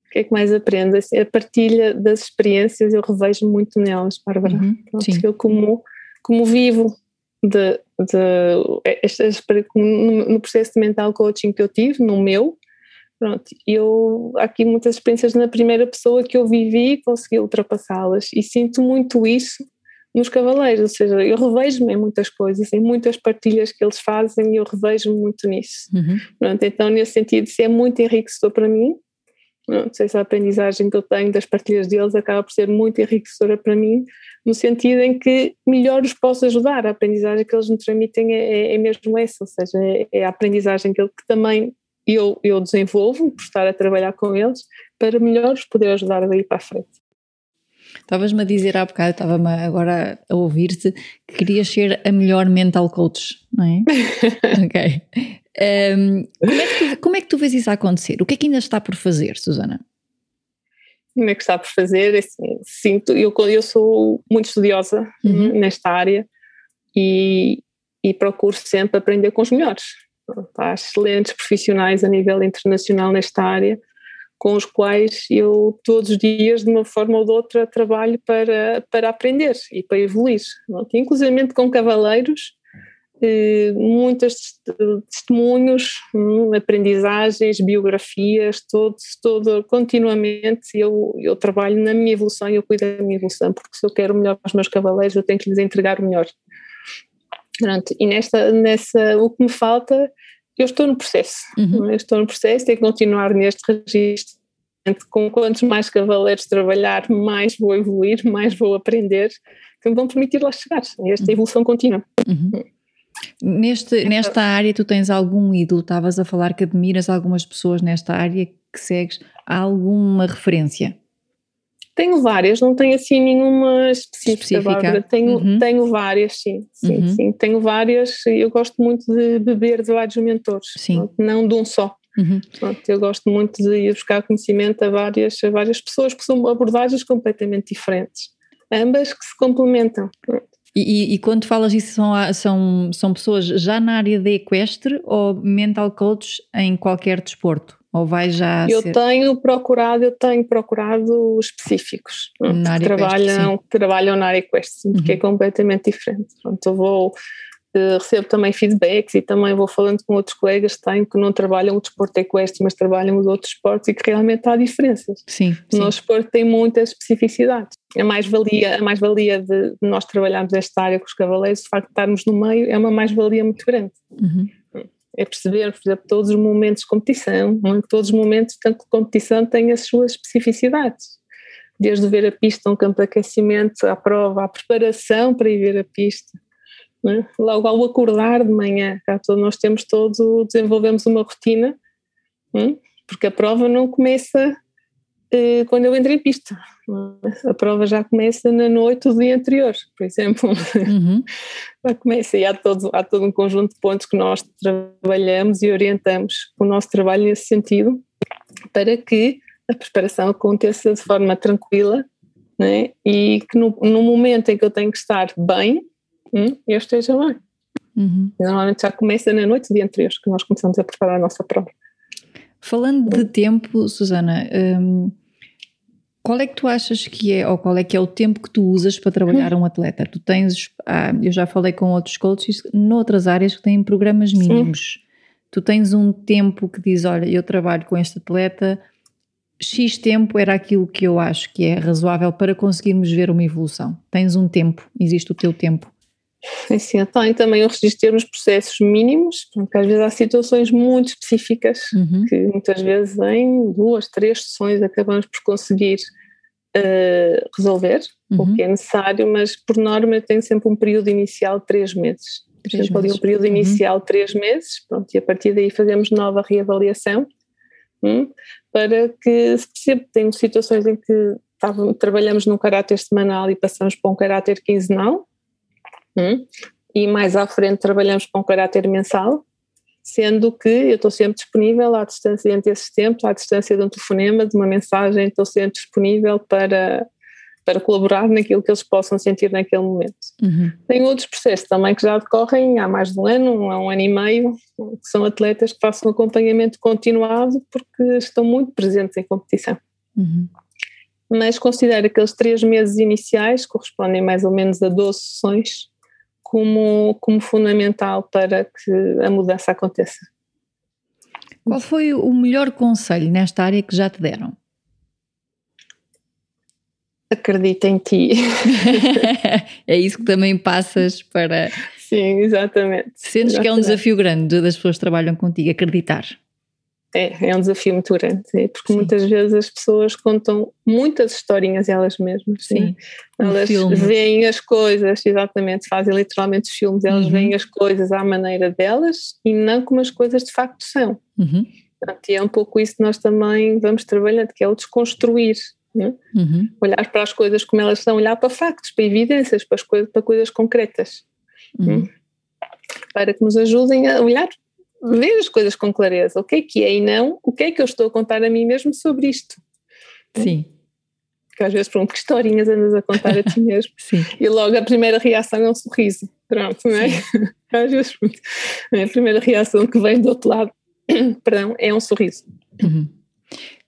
O que é que mais aprendes? Assim, a partilha das experiências eu revejo muito nelas, Bárbara. Uhum, eu como, como vivo de, de, no processo de mental coaching que eu tive, no meu, Pronto, eu há aqui muitas experiências na primeira pessoa que eu vivi e consegui ultrapassá-las e sinto muito isso nos cavaleiros, ou seja, eu revejo-me em muitas coisas, em muitas partilhas que eles fazem e eu revejo-me muito nisso. Uhum. Pronto, então, nesse sentido, isso é muito enriquecedor para mim. Não sei se a aprendizagem que eu tenho das partilhas deles acaba por ser muito enriquecedora para mim, no sentido em que melhor os posso ajudar. A aprendizagem que eles me transmitem é, é, é mesmo essa, ou seja, é, é a aprendizagem que, eu, que também eu, eu desenvolvo por estar a trabalhar com eles para melhor os poder ajudar daí para a frente. Estavas-me a dizer há bocado, estava-me agora a ouvir-te, que querias ser a melhor mental coach, não é? ok. Um, como, é tu, como, é que tu, vês isso acontecer? O que é que ainda está por fazer, Susana? Como é que está por fazer? Assim, sinto, eu, eu sou muito estudiosa uhum. nesta área e, e procuro sempre aprender com os melhores. Há excelentes profissionais a nível internacional nesta área com os quais eu todos os dias, de uma forma ou de outra, trabalho para, para aprender e para evoluir. Inclusive com cavaleiros, eh, muitos testemunhos, hum, aprendizagens, biografias, todo, todo continuamente eu, eu trabalho na minha evolução e eu cuido da minha evolução, porque se eu quero o melhor para os meus cavaleiros, eu tenho que lhes entregar o melhor. Pronto, e nesta, nessa, o que me falta eu estou no processo, uhum. eu estou no processo, tenho que continuar neste registro. Com quantos mais cavaleiros trabalhar, mais vou evoluir, mais vou aprender, que me vão permitir lá chegar. Esta uhum. evolução contínua. Uhum. Neste, então nesta área, tu tens algum ídolo? Estavas a falar que admiras algumas pessoas nesta área que segues. Há alguma referência? Tenho várias, não tenho assim nenhuma específica, específica. Tenho, uhum. tenho várias, sim, sim, uhum. sim. Tenho várias e eu gosto muito de beber de vários mentores, sim. não de um só. Uhum. Pronto, eu gosto muito de ir buscar conhecimento a várias, a várias pessoas, que são abordagens completamente diferentes, ambas que se complementam. E, e, quando falas isso, são, são, são pessoas já na área da equestre ou mental coach em qualquer desporto? Ou vai já Eu ser... tenho procurado, eu tenho procurado específicos na que, trabalham, que trabalham na área equestre, uhum. porque é completamente diferente. Pronto, eu vou Uh, recebo também feedbacks e também vou falando com outros colegas que têm que não trabalham o desporto equestre, mas trabalham os outros esportes e que realmente há diferenças. Sim, sim. O nosso esporte tem muitas especificidades. A mais-valia, a mais-valia de nós trabalharmos esta área com os cavaleiros, o facto de estarmos no meio, é uma mais-valia muito grande. Uhum é perceber, por exemplo, todos os momentos de competição, é? todos os momentos de competição têm as suas especificidades. Desde ver a pista, um campo de aquecimento, à prova, à preparação para ir ver a pista. É? Logo ao acordar de manhã, cá nós temos todo, desenvolvemos uma rotina, é? porque a prova não começa quando eu entro em pista. A prova já começa na noite do dia anterior, por exemplo. Uhum. já começa e há todo, há todo um conjunto de pontos que nós trabalhamos e orientamos o nosso trabalho nesse sentido para que a preparação aconteça de forma tranquila né? e que no, no, momento em que eu tenho que estar bem, hum, eu esteja bem. Uhum. Normalmente já começa na noite do dia anterior que nós começamos a preparar a nossa prova. Falando de tempo, Susana, hum, qual é que tu achas que é, ou qual é que é o tempo que tu usas para trabalhar um atleta? Tu tens, ah, eu já falei com outros coaches noutras áreas que têm programas mínimos. Sim. Tu tens um tempo que diz, olha, eu trabalho com este atleta, X tempo era aquilo que eu acho que é razoável para conseguirmos ver uma evolução. Tens um tempo, existe o teu tempo. Sim, eu tenho também o registro de termos processos mínimos, porque às vezes há situações muito específicas uhum. que muitas vezes em duas, três sessões acabamos por conseguir uh, resolver uhum. o que é necessário, mas por norma tenho sempre um período inicial de três meses. Três sempre ali um período uhum. inicial de três meses, pronto, e a partir daí fazemos nova reavaliação hum, para que se perceba tem situações em que trabalhamos num caráter semanal e passamos para um caráter quinzenal, Hum? E mais à frente trabalhamos com caráter mensal, sendo que eu estou sempre disponível à distância entre esses tempos, à distância de um telefonema, de uma mensagem, estou sempre disponível para, para colaborar naquilo que eles possam sentir naquele momento. Uhum. Tem outros processos também que já decorrem há mais de um ano, há um ano e meio, que são atletas que façam um acompanhamento continuado porque estão muito presentes em competição. Uhum. Mas considero que aqueles três meses iniciais correspondem mais ou menos a 12 sessões como, como fundamental para que a mudança aconteça. Qual foi o melhor conselho nesta área que já te deram? acredita em ti. é isso que também passas para. Sim, exatamente. Sentes exatamente. que é um desafio grande das pessoas que trabalham contigo, acreditar. É, é um desafio muito grande, é, porque sim. muitas vezes as pessoas contam muitas historinhas elas mesmas. Sim. Né? Elas veem as coisas, exatamente, fazem literalmente os filmes, elas uhum. veem as coisas à maneira delas e não como as coisas de facto são. Uhum. e é um pouco isso que nós também vamos trabalhando, que é o desconstruir. Né? Uhum. Olhar para as coisas como elas são, olhar para factos, para evidências, para, as coisas, para coisas concretas. Uhum. Para que nos ajudem a olhar ver as coisas com clareza, o que é que é e não, o que é que eu estou a contar a mim mesmo sobre isto. Sim. Porque às vezes, pronto, que historinhas andas a contar a ti mesmo. Sim. E logo a primeira reação é um sorriso. Pronto, não é? Às vezes, pronto, a primeira reação que vem do outro lado, perdão, é um sorriso. Uhum.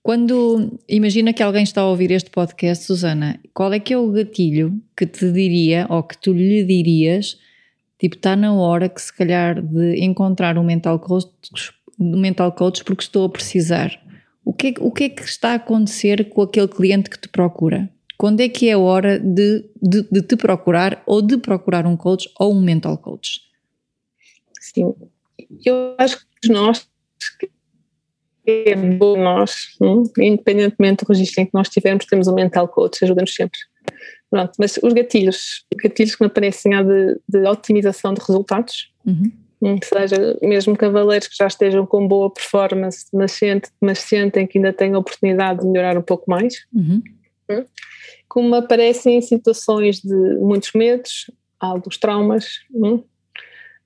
Quando imagina que alguém está a ouvir este podcast, Susana, qual é que é o gatilho que te diria ou que tu lhe dirias Tipo, está na hora que se calhar de encontrar um mental coach, um mental coach porque estou a precisar. O que, é, o que é que está a acontecer com aquele cliente que te procura? Quando é que é a hora de, de, de te procurar ou de procurar um coach ou um mental coach? Sim, eu acho que nós é bom nós, hum, independentemente do registro em que nós tivermos, temos um mental coach, ajuda-nos sempre. Pronto, mas os gatilhos, gatilhos que me aparecem há de, de otimização de resultados, uhum. Hum, seja, mesmo cavaleiros que já estejam com boa performance, mas, sente, mas sentem que ainda têm a oportunidade de melhorar um pouco mais, uhum. hum, como aparecem em situações de muitos medos, alguns traumas, hum,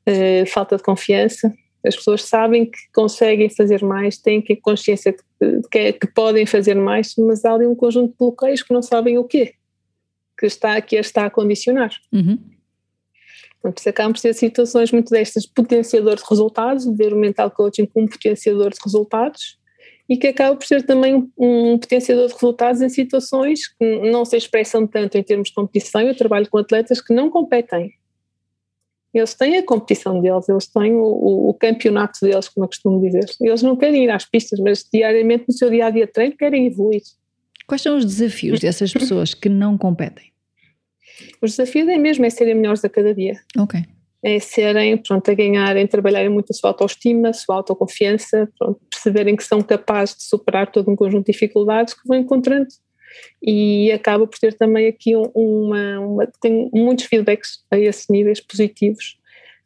eh, falta de confiança. As pessoas sabem que conseguem fazer mais, têm que consciência que, que, que podem fazer mais, mas há ali um conjunto de bloqueios que não sabem o quê que está, que a está a condicionar. Uhum. Portanto, acabam por ser situações muito destas potenciador de resultados, ver o mental coaching como potenciador de resultados e que acaba por ser também um, um potenciador de resultados em situações que não se expressam tanto em termos de competição. Eu trabalho com atletas que não competem. Eles têm a competição deles, eles têm o, o, o campeonato deles, como eu costumo dizer. Eles não querem ir às pistas, mas diariamente no seu dia a dia de treino querem evoluir. Quais são os desafios dessas pessoas que não competem? Os desafios é mesmo é serem melhores a cada dia. Ok. É serem, pronto, a ganharem, trabalharem muito a sua autoestima, a sua autoconfiança, pronto, perceberem que são capazes de superar todo um conjunto de dificuldades que vão encontrando. E acaba por ter também aqui uma, uma tem muitos feedbacks a esses níveis positivos,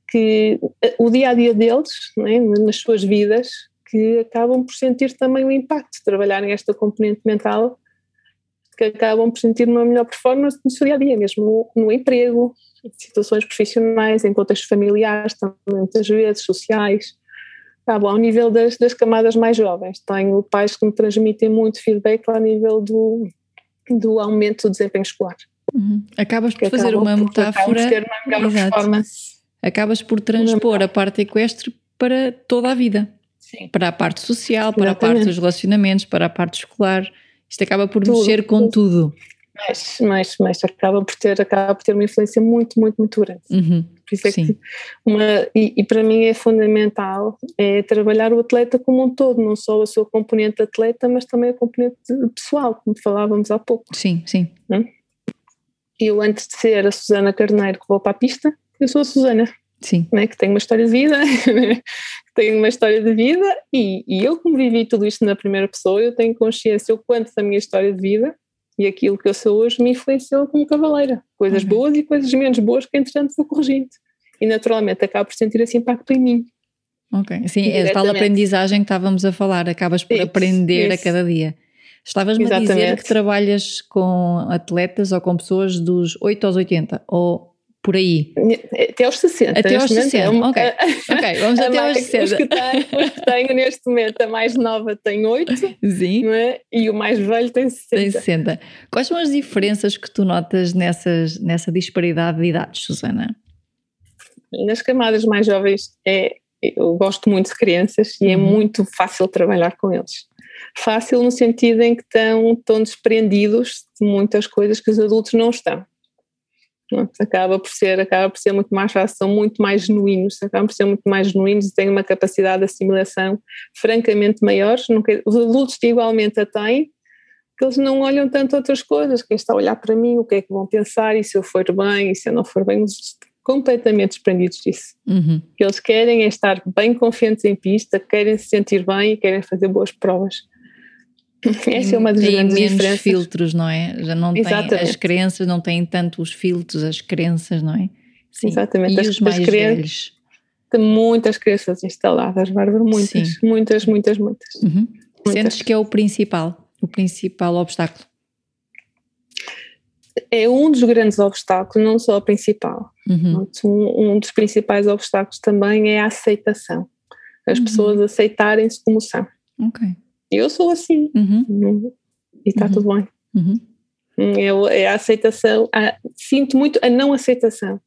que eh, o dia a dia deles, né, nas suas vidas, que acabam por sentir também o impacto de trabalharem esta componente mental que acabam por sentir uma melhor performance no seu dia a dia, mesmo no, no emprego, em situações profissionais, em contextos familiares, também muitas vezes sociais. Tá bom, ao nível das, das camadas mais jovens, tenho pais que me transmitem muito feedback ao nível do, do aumento do desempenho escolar. Uhum. Acabas por fazer uma metáfora. Por ter uma melhor performance. Acabas por transpor a parte equestre para toda a vida. Sim. Para a parte social, para Exatamente. a parte dos relacionamentos, para a parte escolar. Isto acaba por tudo, mexer com tudo. Mas, mas, mas acaba por ter acaba por ter uma influência muito muito muito grande. Uhum, por isso é que uma, e, e, para mim é fundamental é trabalhar o atleta como um todo não só a sua componente atleta mas também a componente pessoal como falávamos há pouco. Sim sim. Hum? eu antes de ser a Susana Carneiro que vou para a pista eu sou a Susana Sim. Né, que tem uma história de vida, que tem uma história de vida, e, e eu, como vivi tudo isto na primeira pessoa, eu tenho consciência o quanto da minha história de vida e aquilo que eu sou hoje me influenciou como cavaleira. Coisas uhum. boas e coisas menos boas que, entretanto, vou corrigindo. E naturalmente acabo por sentir esse impacto em mim. Ok, sim, é a tal aprendizagem que estávamos a falar, acabas por isso, aprender isso. a cada dia. Estavas-me a dizer que trabalhas com atletas ou com pessoas dos 8 aos 80, ou por aí. Até aos 60. Até aos 60, é uma, ok. ok, vamos até aos 60. Os que, tenho, os que tenho neste momento, a mais nova tem 8 Sim. É? e o mais velho tem 60. Tem 60. Quais são as diferenças que tu notas nessas, nessa disparidade de idades, Susana? Nas camadas mais jovens, é, eu gosto muito de crianças e é uhum. muito fácil trabalhar com eles. Fácil no sentido em que estão, estão desprendidos de muitas coisas que os adultos não estão acaba por ser acaba por ser muito mais fácil, são muito mais genuínos, acabam por ser muito mais genuínos e têm uma capacidade de assimilação francamente maior, os adultos igualmente a têm, porque eles não olham tanto outras coisas. Quem está a olhar para mim, o que é que vão pensar, e se eu for bem, e se eu não for bem, completamente desprendidos disso. Uhum. O que eles querem é estar bem confiantes em pista, querem se sentir bem e querem fazer boas provas. Essa é uma das tem grandes menos diferenças. filtros, não é? Já não tem, Exatamente. as crenças não têm tanto os filtros, as crenças, não é? Sim. Exatamente. E As- os as mais velhos. Tem muitas crenças instaladas, Bárbara, muitas, Sim. muitas, muitas, muitas. Uhum. Muitas. Sentes que é o principal, o principal obstáculo. É um dos grandes obstáculos, não só o principal. Uhum. Um, um dos principais obstáculos também é a aceitação. As Uhum. pessoas aceitarem-se como são. Ok. Eu sou assim. Uhum. E está Uhum. tudo bem. Uhum. É, é a aceitação, a- sinto muito a não aceitação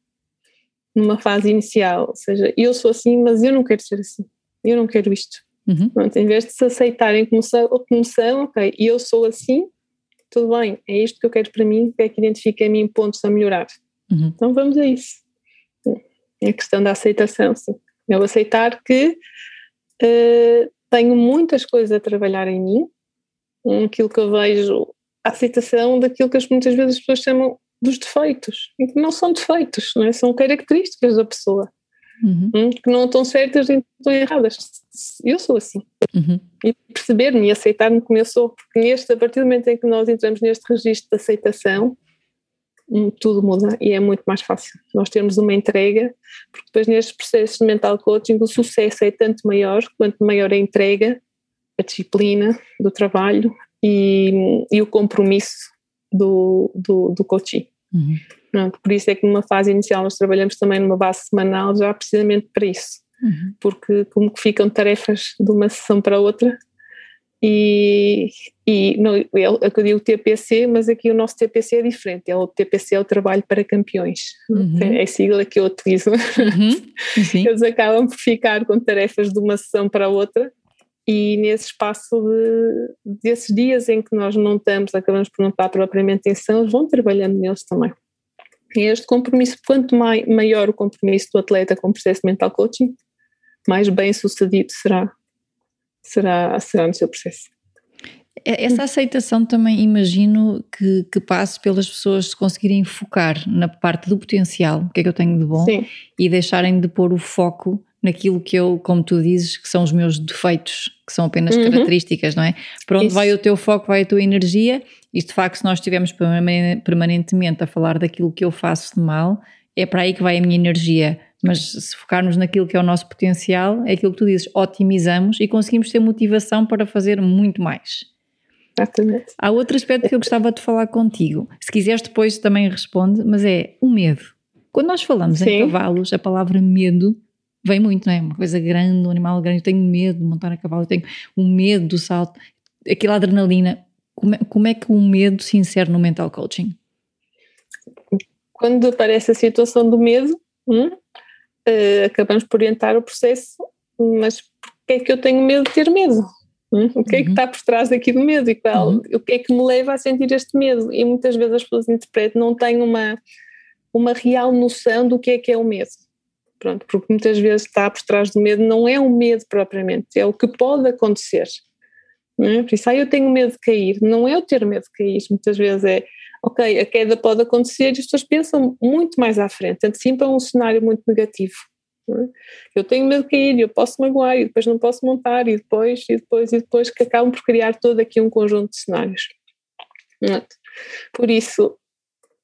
numa fase inicial, ou seja, eu sou assim, mas eu não quero ser assim, eu não quero isto. Uhum. Pronto, em vez de se aceitarem como são, como são, ok, eu sou assim, tudo bem, é isto que eu quero para mim, que é que identifica em mim pontos a melhorar. Uhum. Então vamos a isso. É a questão da aceitação, sim. Eu aceitar que eh, tenho muitas coisas a trabalhar em mim, aquilo que eu vejo, a aceitação daquilo que as- muitas vezes as pessoas chamam dos defeitos, e que não são defeitos, não é? são características da pessoa, Uhum. hum, que não estão certas nem estão erradas. Eu sou assim. Uhum. E perceber-me e aceitar-me como eu sou, porque neste, a partir do momento em que nós entramos neste registro de aceitação, tudo muda e é muito mais fácil. Nós temos uma entrega, porque depois nestes processos de mental coaching o sucesso é tanto maior, quanto maior a entrega, a disciplina do trabalho e, e o compromisso do, do, do coaching. Uhum. Pronto, por isso é que numa fase inicial nós trabalhamos também numa base semanal já precisamente para isso, Uhum. porque como que ficam tarefas de uma sessão para outra e, e não, eu, eu digo TPC, mas aqui o nosso TPC é diferente, é o TPC é o trabalho para campeões, Uhum. é a sigla que eu utilizo. Uhum. Eles acabam por ficar com tarefas de uma sessão para outra e nesse espaço de, desses dias em que nós não estamos, acabamos por não estar propriamente em sessão, eles vão trabalhando neles também. E este compromisso, quanto mai, maior o compromisso do atleta com o processo mental coaching, mais bem sucedido será, será, será no seu processo. Essa aceitação também imagino que, que passe pelas pessoas se conseguirem focar na parte do potencial, o que é que eu tenho de bom, Sim, e deixarem de pôr o foco naquilo que eu, como tu dizes, que são os meus defeitos, que são apenas Uhum. características, não é? Para onde Isso. vai o teu foco, vai a tua energia, e de facto, se nós estivermos permane- permanentemente a falar daquilo que eu faço de mal, é para aí que vai a minha energia. Mas se focarmos naquilo que é o nosso potencial, é aquilo que tu dizes, otimizamos e conseguimos ter motivação para fazer muito mais. exatamente. Há outro aspecto que eu gostava de falar contigo. Se quiseres, depois também responde, mas é o medo. Quando nós falamos em Sim. cavalos, a palavra medo vem muito, não é? Uma coisa grande, um animal grande. Eu tenho medo de montar a cavalo, eu tenho o medo do salto, aquela adrenalina. Como é, como é que o medo se insere no mental coaching? Quando aparece a situação do medo, hum, eh, acabamos por orientar o processo, mas porquê é que eu tenho medo de ter medo? Hum? O que é que Uhum. está por trás aqui do medo e qual, Uhum. o que é que me leva a sentir este medo? E muitas vezes as pessoas interpretam, não têm uma, uma real noção do que é que é o medo. Pronto, porque muitas vezes está por trás do medo, não é o medo propriamente, é o que pode acontecer. Não é? Por isso, ah, eu tenho medo de cair, não é o ter medo de cair, muitas vezes é ok, a queda pode acontecer e as pessoas pensam muito mais à frente, antecipam um cenário muito negativo. é? Eu tenho medo de cair, eu posso magoar e depois não posso montar e depois, e depois, e depois, que acabam por criar todo aqui um conjunto de cenários. Pronto. Por isso,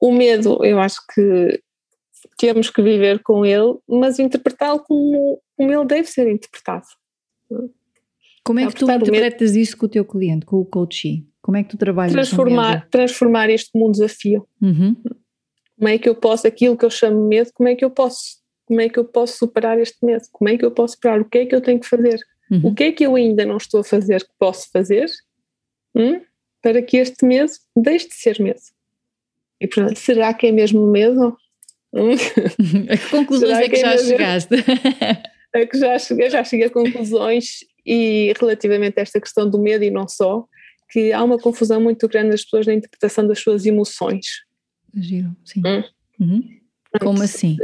o medo, eu acho que temos que viver com ele, mas interpretá-lo como, como ele deve ser interpretado. Como é que tu interpretas isso com o teu cliente, com o coachee? Como é que tu trabalhas Transformar, transformar como um desafio. Uhum. Como é que eu posso, aquilo que eu chamo de medo, como é que eu posso? Como é que eu posso superar este medo? Como é que eu posso superar? O que é que eu tenho que fazer? Uhum. O que é que eu ainda não estou a fazer que posso fazer hum, para que este medo deixe de ser medo? E portanto, será que é mesmo medo? Hum, A que conclusões é que que já ainda- chegaste? é que já cheguei, já cheguei a conclusões e relativamente a esta questão do medo e não só, que há uma confusão muito grande das pessoas na interpretação das suas emoções. Giro, sim. Hum. Uhum. Como assim?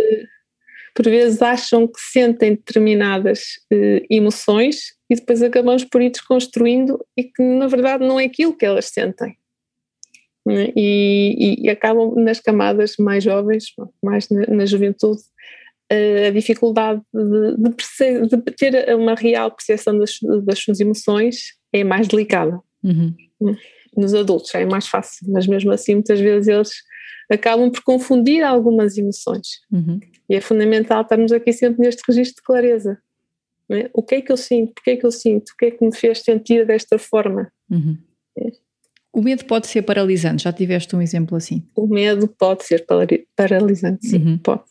por vezes acham que sentem determinadas eh, emoções e depois acabamos por ir desconstruindo e que na verdade não é aquilo que elas sentem. né? e, e, acabam nas camadas mais jovens, mais na, na juventude, a dificuldade de, de, de, ter uma real percepção das, das suas emoções é mais delicada. Uhum. Nos adultos é mais fácil, mas mesmo assim muitas vezes eles acabam por confundir algumas emoções. Uhum. E é fundamental estarmos aqui sempre neste registro de clareza. É? O que é que eu sinto? Porquê é que eu sinto? O que é que me fez sentir desta forma? Uhum. É. O medo pode ser paralisante, já tiveste um exemplo assim? O medo pode ser paralisante, sim, uhum. pode.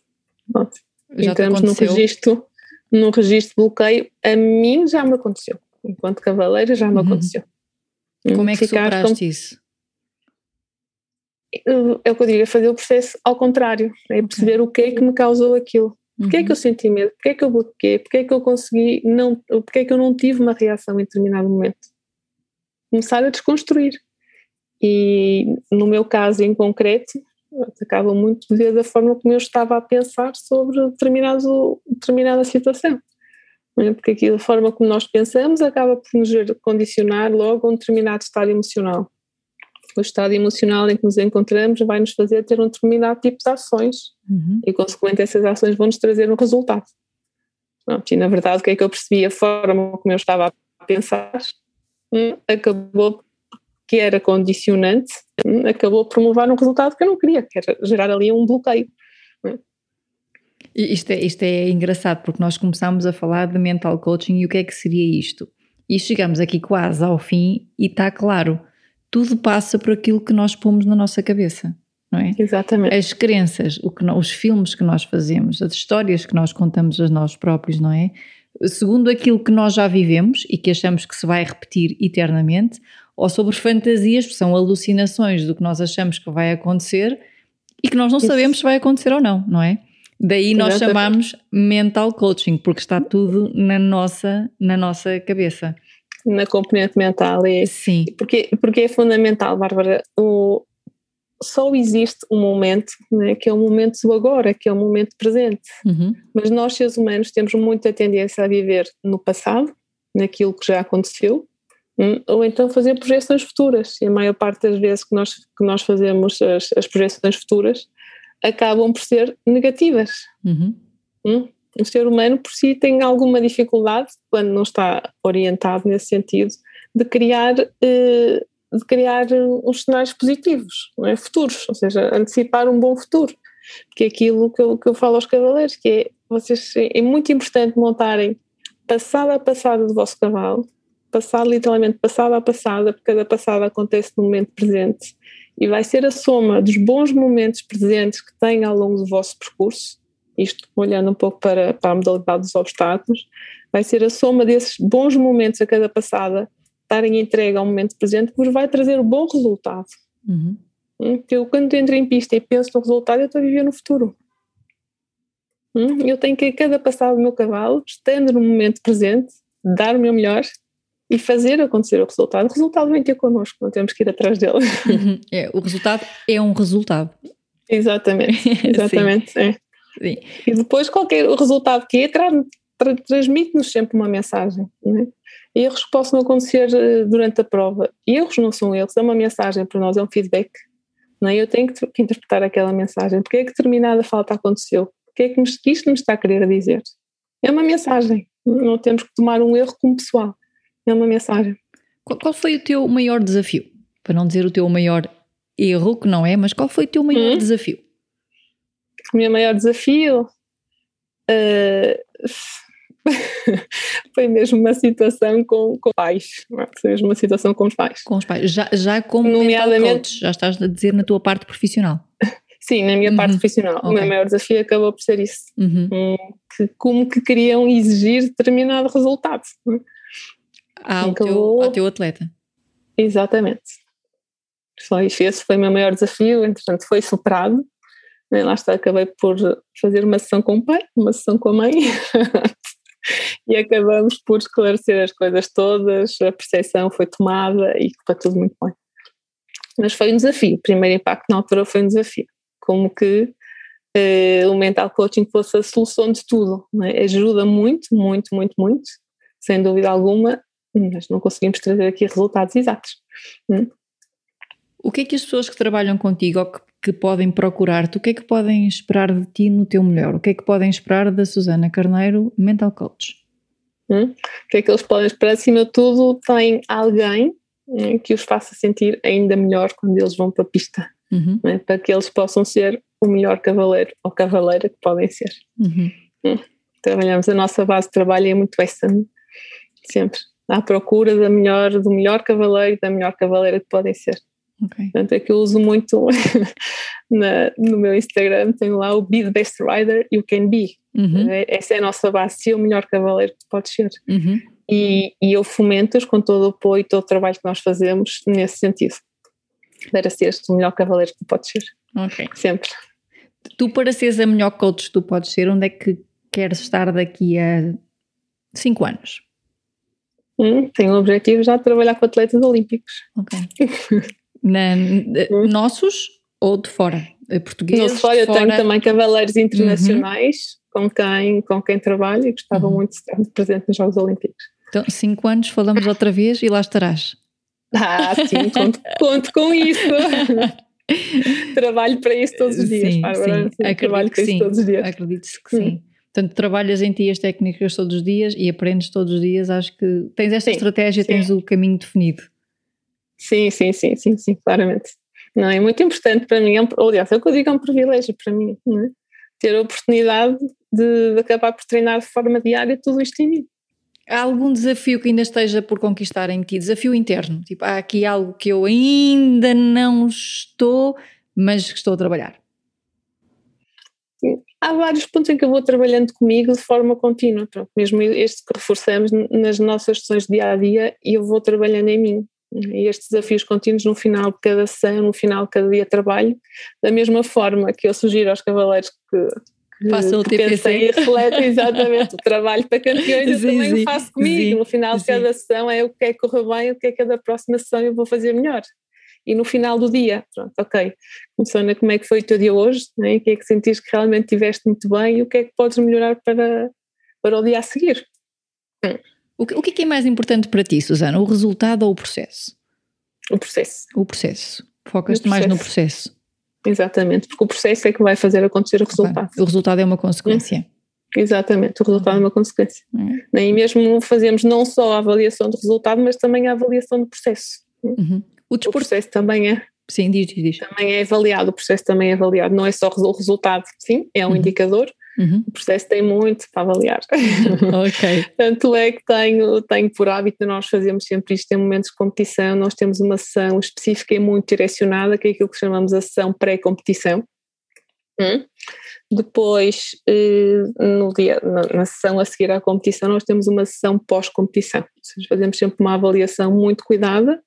pode. Já Entramos num registro, num registro de bloqueio, a mim já me aconteceu. Enquanto cavaleira já me uhum. aconteceu. Como é que superaste com... isso? É o que eu digo, é fazer o processo ao contrário, é perceber okay. o que é que me causou aquilo. Porquê uhum. é que eu uhum. senti medo? Porquê é que eu bloqueei? Porquê é que eu consegui não, porquê é que eu não tive uma reação em determinado momento? Começar a desconstruir. E no meu caso em concreto, acaba muito de ver da forma como eu estava a pensar sobre determinado, determinada situação. É? Porque aqui a forma como nós pensamos acaba por nos condicionar logo a um determinado estado emocional. O estado emocional em que nos encontramos vai nos fazer ter um determinado tipo de ações uhum. e, consequentemente, essas ações vão nos trazer um resultado. Pronto, e, na verdade, o que é que eu percebi? A forma como eu estava a pensar hum, acabou que era condicionante, acabou por promover um resultado que eu não queria, que era gerar ali um bloqueio. Isto é, isto é engraçado porque nós começámos a falar de mental coaching e o que é que seria isto. E chegamos aqui quase ao fim e está claro, tudo passa por aquilo que nós pomos na nossa cabeça, não é? Exatamente. As crenças, o que, os filmes que nós fazemos, as histórias que nós contamos a nós próprios, não é? Segundo aquilo que nós já vivemos e que achamos que se vai repetir eternamente, ou sobre fantasias, que são alucinações do que nós achamos que vai acontecer e que nós não Isso. sabemos se vai acontecer ou não, não é? Daí nós chamamos mental coaching, porque está tudo na nossa, na nossa cabeça. Na componente mental, é. Sim. Porque, porque é fundamental, Bárbara, o, só existe um momento, né, que é o momento do agora, que é o momento presente. Uhum. Mas nós, seres humanos, temos muita tendência a viver no passado, naquilo que já aconteceu, Hum, ou então fazer projeções futuras. E a maior parte das vezes que nós, que nós fazemos as, as projeções futuras acabam por ser negativas. Uhum. Hum? O ser humano por si tem alguma dificuldade, quando não está orientado nesse sentido, de criar, eh, de criar uns cenários positivos, é? futuros, ou seja, antecipar um bom futuro. Que é aquilo que eu, que eu falo aos cavaleiros, que é, vocês, é muito importante montarem passada a passada do vosso cavalo, passar literalmente passada a passada, porque cada passada acontece no momento presente e vai ser a soma dos bons momentos presentes que têm ao longo do vosso percurso, isto olhando um pouco para, para a modalidade dos obstáculos, vai ser a soma desses bons momentos a cada passada estarem entregue ao momento presente que vos vai trazer o bom resultado. Uhum. Hum, eu quando entro em pista e penso no resultado, eu estou a viver no futuro. Hum, eu tenho que a cada passada do meu cavalo, estando no momento presente, dar o meu melhor e fazer acontecer o resultado. O resultado vem ter connosco, não temos que ir atrás dele. Uhum. É, o resultado é um resultado. Exatamente, exatamente. Sim. É. Sim. E depois qualquer resultado que é, tra tra transmite-nos sempre uma mensagem. É? Erros que possam acontecer eh, durante a prova. Erros não são erros, é uma mensagem para nós, é um feedback. Não é? Eu tenho que, que interpretar aquela mensagem. Porque é que determinada falta aconteceu? Porque é que, que isto me está a querer dizer? É uma mensagem. Não temos que tomar um erro como pessoal é uma mensagem. Qual, foi o teu maior desafio? Para não dizer o teu maior erro, que não é, mas qual foi o teu maior hum? desafio? O meu maior desafio uh, foi mesmo uma situação com, com pais, foi mesmo uma situação com os pais. Com os pais, já, já como Nomeadamente, coach, já estás a dizer na tua parte profissional. Sim, na minha uhum. parte profissional. Okay. O meu maior desafio acabou por ser isso. Uhum. Um, que, como que queriam exigir determinado resultado ao, teu, ao teu atleta. Exatamente. Foi, esse foi o meu maior desafio, entretanto foi superado. Né? Lá está, acabei por fazer uma sessão com o pai, uma sessão com a mãe. e acabamos por esclarecer as coisas todas, a percepção foi tomada e está tudo muito bem. Mas foi um desafio, o primeiro impacto na altura foi um desafio, como que eh, o mental coaching fosse a solução de tudo, é? ajuda muito, muito, muito, muito, sem dúvida alguma, mas não conseguimos trazer aqui resultados exatos. Hum? O que é que as pessoas que trabalham contigo ou que, que podem procurar-te, o que é que podem esperar de ti no teu melhor? O que é que podem esperar da Susana Carneiro, Mental Coach? Hum? O que é que eles podem esperar? Acima de tudo, tem alguém né, que os faça sentir ainda melhor quando eles vão para a pista, Uhum. né, para que eles possam ser o melhor cavaleiro ou cavaleira que podem ser. Uhum. Trabalhamos, a nossa base de trabalho é muito essa, sempre à procura da melhor, do melhor cavaleiro da melhor cavaleira que podem ser. Ok. Portanto, é que eu uso muito na- no meu Instagram, tenho lá o Be the Best Rider You Can Be. Uhum. É- Essa é a nossa base, ser o melhor cavaleiro que tu podes ser. Uhum. E, e eu fomento-os com todo o apoio e todo o trabalho que nós fazemos nesse sentido. Para seres o melhor cavaleiro que tu podes ser, Ok. sempre. Tu, para seres a melhor coach que tu podes ser, onde é que queres estar daqui a 5 anos? Hum, tenho o objetivo já de trabalhar com atletas olímpicos. Ok. Na- n- nossos ou de fora? Eh, Portugueses? Não só, eu de fora? tenho também cavaleiros internacionais com, quem, com quem trabalho e gostava Uhum. muito de estar presente nos Jogos Olímpicos. Então, 5 anos falamos outra vez e lá estarás. Ah, sim, conto, conto com isso. Trabalho para isso todos os dias, sim, Bárbara. sim. Sim, Trabalho Acredito para que isso todos os dias. Acredito que Hum. sim. Portanto, trabalhas em ti as técnicas todos os dias e aprendes todos os dias. Acho que tens esta Sim, estratégia, sim. tens o caminho definido. Sim, sim, sim, sim, sim, claramente. Não, é muito importante para mim, é um, aliás, é o que eu digo, é um privilégio para mim, é? ter a oportunidade de, de acabar por treinar de forma diária tudo isto em mim. Há algum desafio que ainda esteja por conquistar em ti? Desafio interno? Tipo, há aqui algo que eu ainda não estou, mas que estou a trabalhar. Há vários pontos em que eu vou trabalhando comigo de forma contínua, pronto, mesmo este que reforçamos nas nossas sessões de dia a dia e eu vou trabalhando em mim. E estes desafios contínuos no final de cada sessão, no final de cada dia de trabalho, da mesma forma que eu sugiro aos cavaleiros que, Façam o TPC. pensem e refletem exatamente o trabalho para campeões, eu também sim, o faço comigo. sim, no final de sim. cada sessão é o que é que correu bem, o que é que é da próxima sessão eu vou fazer melhor. E no final do dia, pronto, ok, Sônia, como é que foi o teu dia hoje? Né? O que é que sentiste que realmente tiveste muito bem e o que é que podes melhorar para, para o dia a seguir? O que, o que é que é mais importante para ti, Susana? O resultado ou o processo? O processo, O processo. Focas-te mais no processo. exatamente, porque o processo é que vai fazer acontecer o resultado. O resultado é uma consequência. Exatamente, o resultado é uma consequência. Uhum. Né? E mesmo fazemos não só a avaliação do resultado, mas também a avaliação do processo. Uhum. O O desporto. processo também é, Sim, diz, diz, diz. também é avaliado, o processo também é avaliado, não é só o resultado, sim, é um Uhum. indicador, Uhum. o processo tem muito para avaliar. ok. Tanto é que tenho, tenho por hábito, nós fazemos sempre isto em momentos de competição, nós temos uma sessão específica e muito direcionada, que é aquilo que chamamos a sessão pré-competição. Hum? Depois, eh, no dia, na, na sessão a seguir à competição, nós temos uma sessão pós-competição. Ou seja, fazemos sempre uma avaliação muito cuidada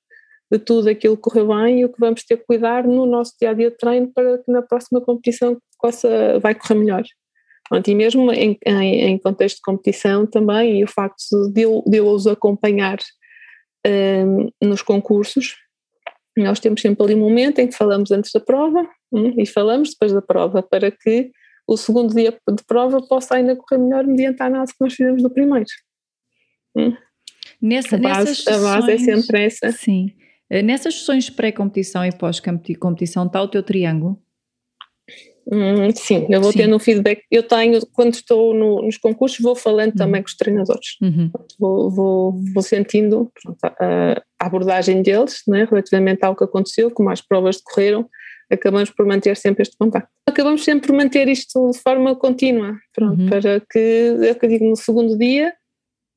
de tudo aquilo que correu bem e o que vamos ter que cuidar no nosso dia a dia de treino para que na próxima competição possa, vai correr melhor. Pronto, e mesmo em, em, em contexto de competição também, e o facto de, eu- de eu os acompanhar hum, nos concursos, nós temos sempre ali um momento em que falamos antes da prova hum, e falamos depois da prova, para que o segundo dia de prova possa ainda correr melhor mediante a análise que nós fizemos do primeiro. Nessa, A base, nessas a base é sempre essa. Sim. Eh, Nessas sessões pré-competição e pós-competição está o teu triângulo? Hum, sim, eu vou Sim. tendo um feedback. Eu tenho, quando estou no- nos concursos, vou falando Uhum. também com os treinadores. Uhum. vou, vou, vou sentindo pronto, a, a abordagem deles né, relativamente ao que aconteceu, como as provas decorreram, acabamos por manter sempre este contato. Acabamos sempre por manter isto de forma contínua, pronto, Uhum. para que, é o que eu digo, no segundo dia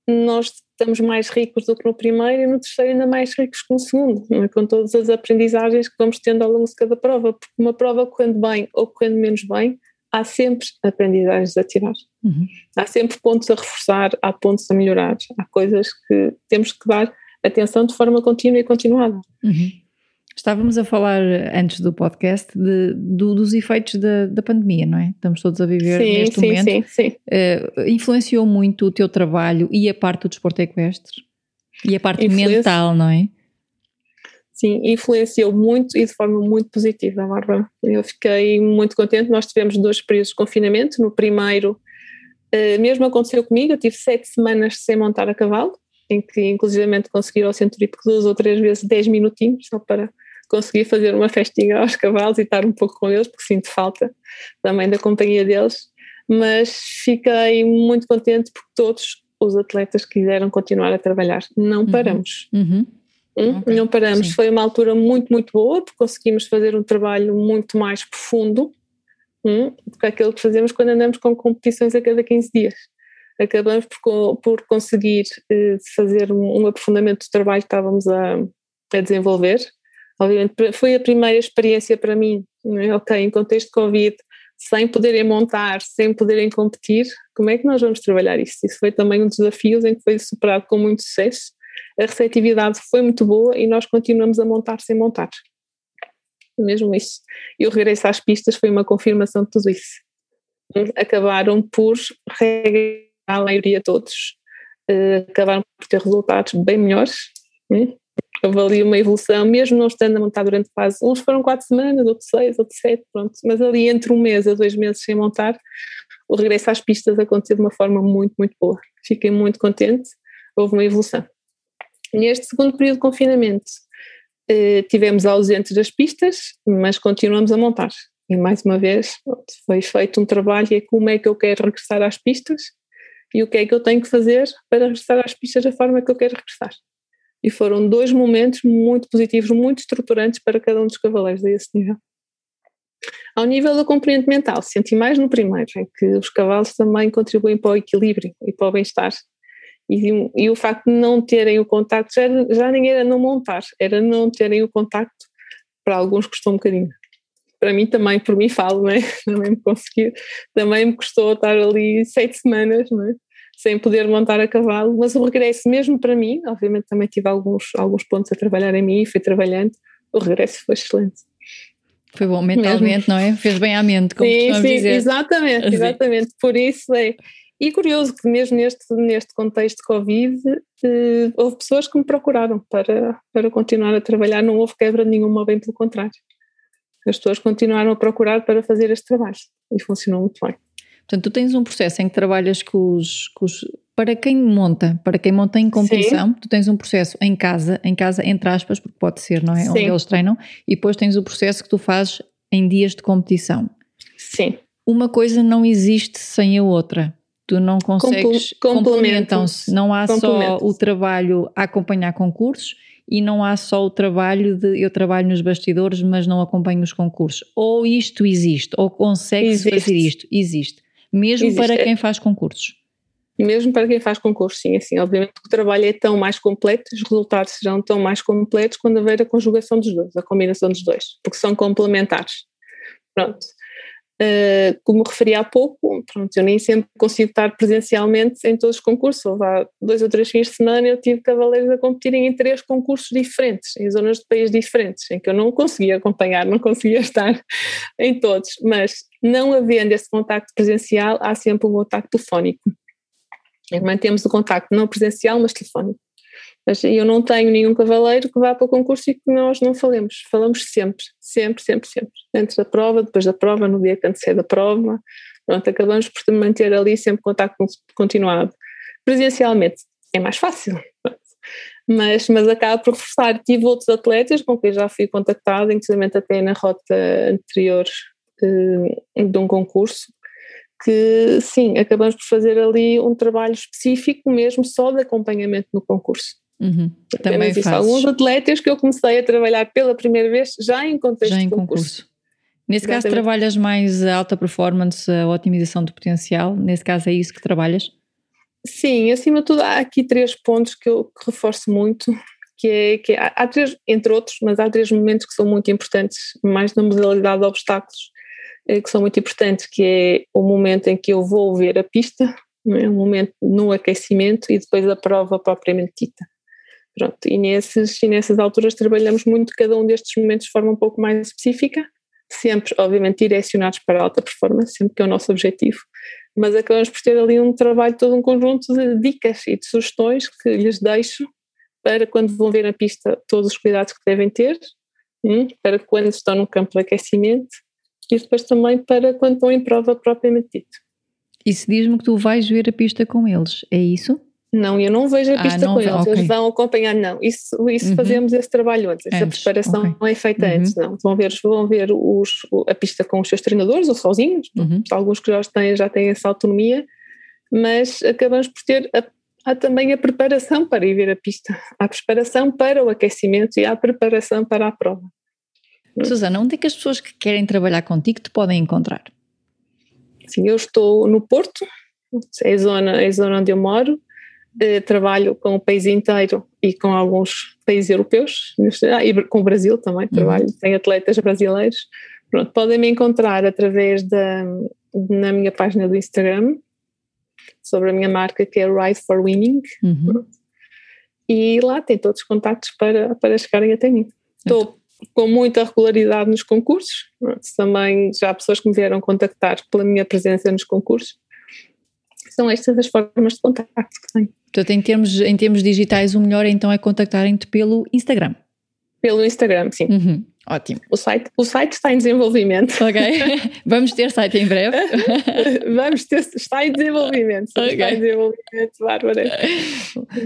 nós estamos mais ricos do que no primeiro e no terceiro ainda mais ricos que no segundo, é? com todas as aprendizagens que vamos tendo ao longo de cada prova, porque uma prova correndo bem ou correndo menos bem, há sempre aprendizagens a tirar. Uhum. Há sempre pontos a reforçar, há pontos a melhorar, há coisas que temos que dar atenção de forma contínua e continuada. Uhum. Estávamos a falar antes do podcast de- do- dos efeitos da, da pandemia, não é? Estamos todos a viver Sim, neste sim, momento. sim, sim. Eh, influenciou muito o teu trabalho e a parte do desporto equestre? E a parte mental, não é? Sim, influenciou muito e de forma muito positiva, Bárbara. Eu fiquei muito contente. Nós tivemos dois períodos de confinamento. No primeiro, eh, mesmo aconteceu comigo, eu tive sete semanas sem montar a cavalo, em que inclusivamente consegui ir ao centro hípico duas ou três vezes, dez minutinhos, só para, consegui fazer uma festinha aos cavalos e estar um pouco com eles, porque sinto falta também da companhia deles, mas fiquei muito contente porque todos os atletas quiseram continuar a trabalhar. Não uhum. paramos. Uhum. Hum? Okay. Não paramos. Sim. Foi uma altura muito, muito boa, porque conseguimos fazer um trabalho muito mais profundo hum? do que aquilo que fazemos quando andamos com competições a cada 15 dias. Acabamos por, por conseguir eh, fazer um, um, aprofundamento do trabalho que estávamos a, a desenvolver. Obviamente, foi a primeira experiência para mim, é? ok, em contexto de Covid, sem poderem montar, sem poderem competir, como é que nós vamos trabalhar isso? Isso foi também um desafio em que foi superado com muito sucesso. A receptividade foi muito boa e nós continuamos a montar sem montar. Mesmo isso. E o regresso às pistas foi uma confirmação de tudo isso. Acabaram por, a maioria todos, eh, acabaram por ter resultados bem melhores. Houve ali uma evolução, mesmo não estando a montar durante quase, uns foram quatro semanas, outros seis, outros sete, pronto, mas ali entre um mês a dois meses sem montar, o regresso às pistas aconteceu de uma forma muito, muito boa. Fiquei muito contente, houve uma evolução. Neste segundo período de confinamento, eh, tivemos ausentes das pistas, mas continuamos a montar. E mais uma vez, foi feito um trabalho é como é que eu quero regressar às pistas e o que é que eu tenho que fazer para regressar às pistas da forma que eu quero regressar e foram dois momentos muito positivos, muito estruturantes para cada um dos cavaleiros a esse nível. Ao nível do componente mental, senti mais no primeiro, em que os cavalos também contribuem para o equilíbrio e para o bem-estar. E, e, o facto de não terem o contacto, já, já nem era não montar, era não terem o contacto, para alguns custou um bocadinho. Para mim também, por mim falo, não é? Também me consegui, também me custou estar ali sete semanas, não é? Sem poder montar a cavalo, mas o regresso mesmo para mim, obviamente também tive alguns, alguns pontos a trabalhar em mim e fui trabalhando, o regresso foi excelente. Foi bom mentalmente, mesmo. não é? Fez bem à mente, como sim, sim, dizer. Exatamente, exatamente. Por isso é. E curioso que mesmo neste, neste contexto de Covid, eh, houve pessoas que me procuraram para, para continuar a trabalhar, não houve quebra nenhuma, bem pelo contrário. As pessoas continuaram a procurar para fazer este trabalho e funcionou muito bem. Portanto, tu tens um processo em que trabalhas com os, com os para quem monta, para quem monta em competição, Sim. tu tens um processo em casa, em casa entre aspas, porque pode ser, não é? Sim. Onde eles treinam, e depois tens o processo que tu fazes em dias de competição. Sim. Uma coisa não existe sem a outra. Tu não consegues, complementam-se. Não há só o trabalho a acompanhar concursos e não há só o trabalho de eu trabalho nos bastidores, mas não acompanho os concursos. Ou isto existe, ou consegue-se fazer isto. Existe. Mesmo Existe. para quem faz concursos. Mesmo para quem faz concursos, sim, assim, obviamente que o trabalho é tão mais completo, os resultados serão tão mais completos quando houver a conjugação dos dois, a combinação dos dois, porque são complementares. Pronto. Uh, como referi há pouco, pronto, eu nem sempre consigo estar presencialmente em todos os concursos. Houve há dois ou três fins de semana eu tive cavaleiros a competirem em três concursos diferentes, em zonas de país diferentes, em que eu não conseguia acompanhar, não conseguia estar em todos. Mas não havendo esse contacto presencial, há sempre um contacto telefónico. Mantemos o contacto não presencial, mas telefónico. Eu não tenho nenhum cavaleiro que vá para o concurso e que nós não falemos. Falamos sempre, sempre, sempre, sempre. Antes da prova, depois da prova, no dia que antecede a prova. Pronto, acabamos por manter ali sempre contacto continuado. Presencialmente é mais fácil, mas, mas acaba por reforçar. Tive outros atletas com quem já fui contactada, inclusive até na rota anterior eh, de um concurso, que sim, acabamos por fazer ali um trabalho específico mesmo só de acompanhamento no concurso. Uhum. Também isso. Alguns atletas que eu comecei a trabalhar pela primeira vez já em contexto já em de concurso. concurso. Nesse Exatamente. caso trabalhas mais a alta performance, a otimização do potencial, nesse caso é isso que trabalhas? Sim, acima de tudo há aqui três pontos que eu que reforço muito, que é, que é, há três, entre outros, mas há três momentos que são muito importantes, mais na modalidade de obstáculos, eh, que são muito importantes, que é o momento em que eu vou ver a pista, é? o momento no aquecimento e depois a prova propriamente dita. Pronto, e, nesses, e nessas alturas trabalhamos muito cada um destes momentos de forma um pouco mais específica, sempre, obviamente, direcionados para a alta performance, sempre que é o nosso objetivo, mas acabamos por ter ali um trabalho, todo um conjunto de dicas e de sugestões que lhes deixo para quando vão ver na pista todos os cuidados que devem ter, hum, para quando estão no campo de aquecimento e depois também para quando estão em prova propriamente dito. Isso diz-me que tu vais ver a pista com eles, é isso? Não, eu não vejo a ah, pista ah, com eles, okay. eles vão acompanhar, não. Isso, isso uhum. fazemos esse trabalho antes, essa antes. preparação okay. não é feita uhum. antes, não. Vão ver, vão ver os, a pista com os seus treinadores ou sozinhos, uhum. alguns que já têm, já têm essa autonomia, mas acabamos por ter a, há também a preparação para ir ver a pista, há a preparação para o aquecimento e há a preparação para a prova. Susana, onde é que as pessoas que querem trabalhar contigo te podem encontrar? Sim, eu estou no Porto, é a zona, é a zona onde eu moro, eh, trabalho com o país inteiro e com alguns países europeus, ah, e com o Brasil também uhum. trabalho, tenho atletas brasileiros. Pronto, podem me encontrar através da na minha página do Instagram sobre a minha marca que é Ride for Winning. Uhum. E lá tem todos os contactos para, para chegarem até mim. Estou com muita regularidade nos concursos, também já há pessoas que me vieram contactar pela minha presença nos concursos. São estas as formas de contacto que tenho. Portanto, em termos, em termos digitais, o melhor então é contactarem-te pelo Instagram. Pelo Instagram, sim. Uhum. Ótimo. O site, o site está em desenvolvimento. Ok. Vamos ter site em breve? Vamos ter, está em desenvolvimento. Okay. Está em desenvolvimento, Bárbara.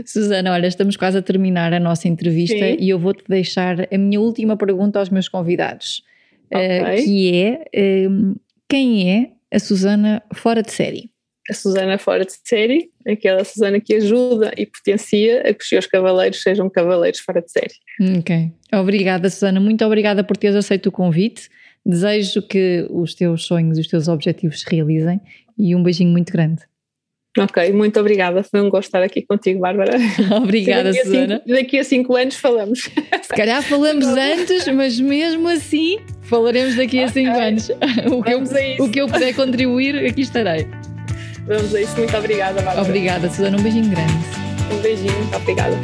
Susana, olha, estamos quase a terminar a nossa entrevista Sim. e eu vou-te deixar a minha última pergunta aos meus convidados, eh, okay. uh, que é um, quem é a Susana fora de série? A Susana fora de série, aquela Susana que ajuda e potencia a que os seus cavaleiros sejam cavaleiros fora de série. Ok. Obrigada, Susana. Muito obrigada por teres aceito o convite. Desejo que os teus sonhos e os teus objetivos se realizem e um beijinho muito grande. Ok, muito obrigada. Foi um gosto estar aqui contigo, Bárbara. Obrigada, daqui Susana. Cinco, daqui a cinco anos falamos. Se calhar falamos antes, mas mesmo assim falaremos daqui a cinco okay. anos. O que, eu, o que eu puder contribuir, aqui estarei. Vamos a isso. Muito obrigada, Bárbara. Obrigada, Susana. Um beijinho grande. Um beijinho. Obrigada.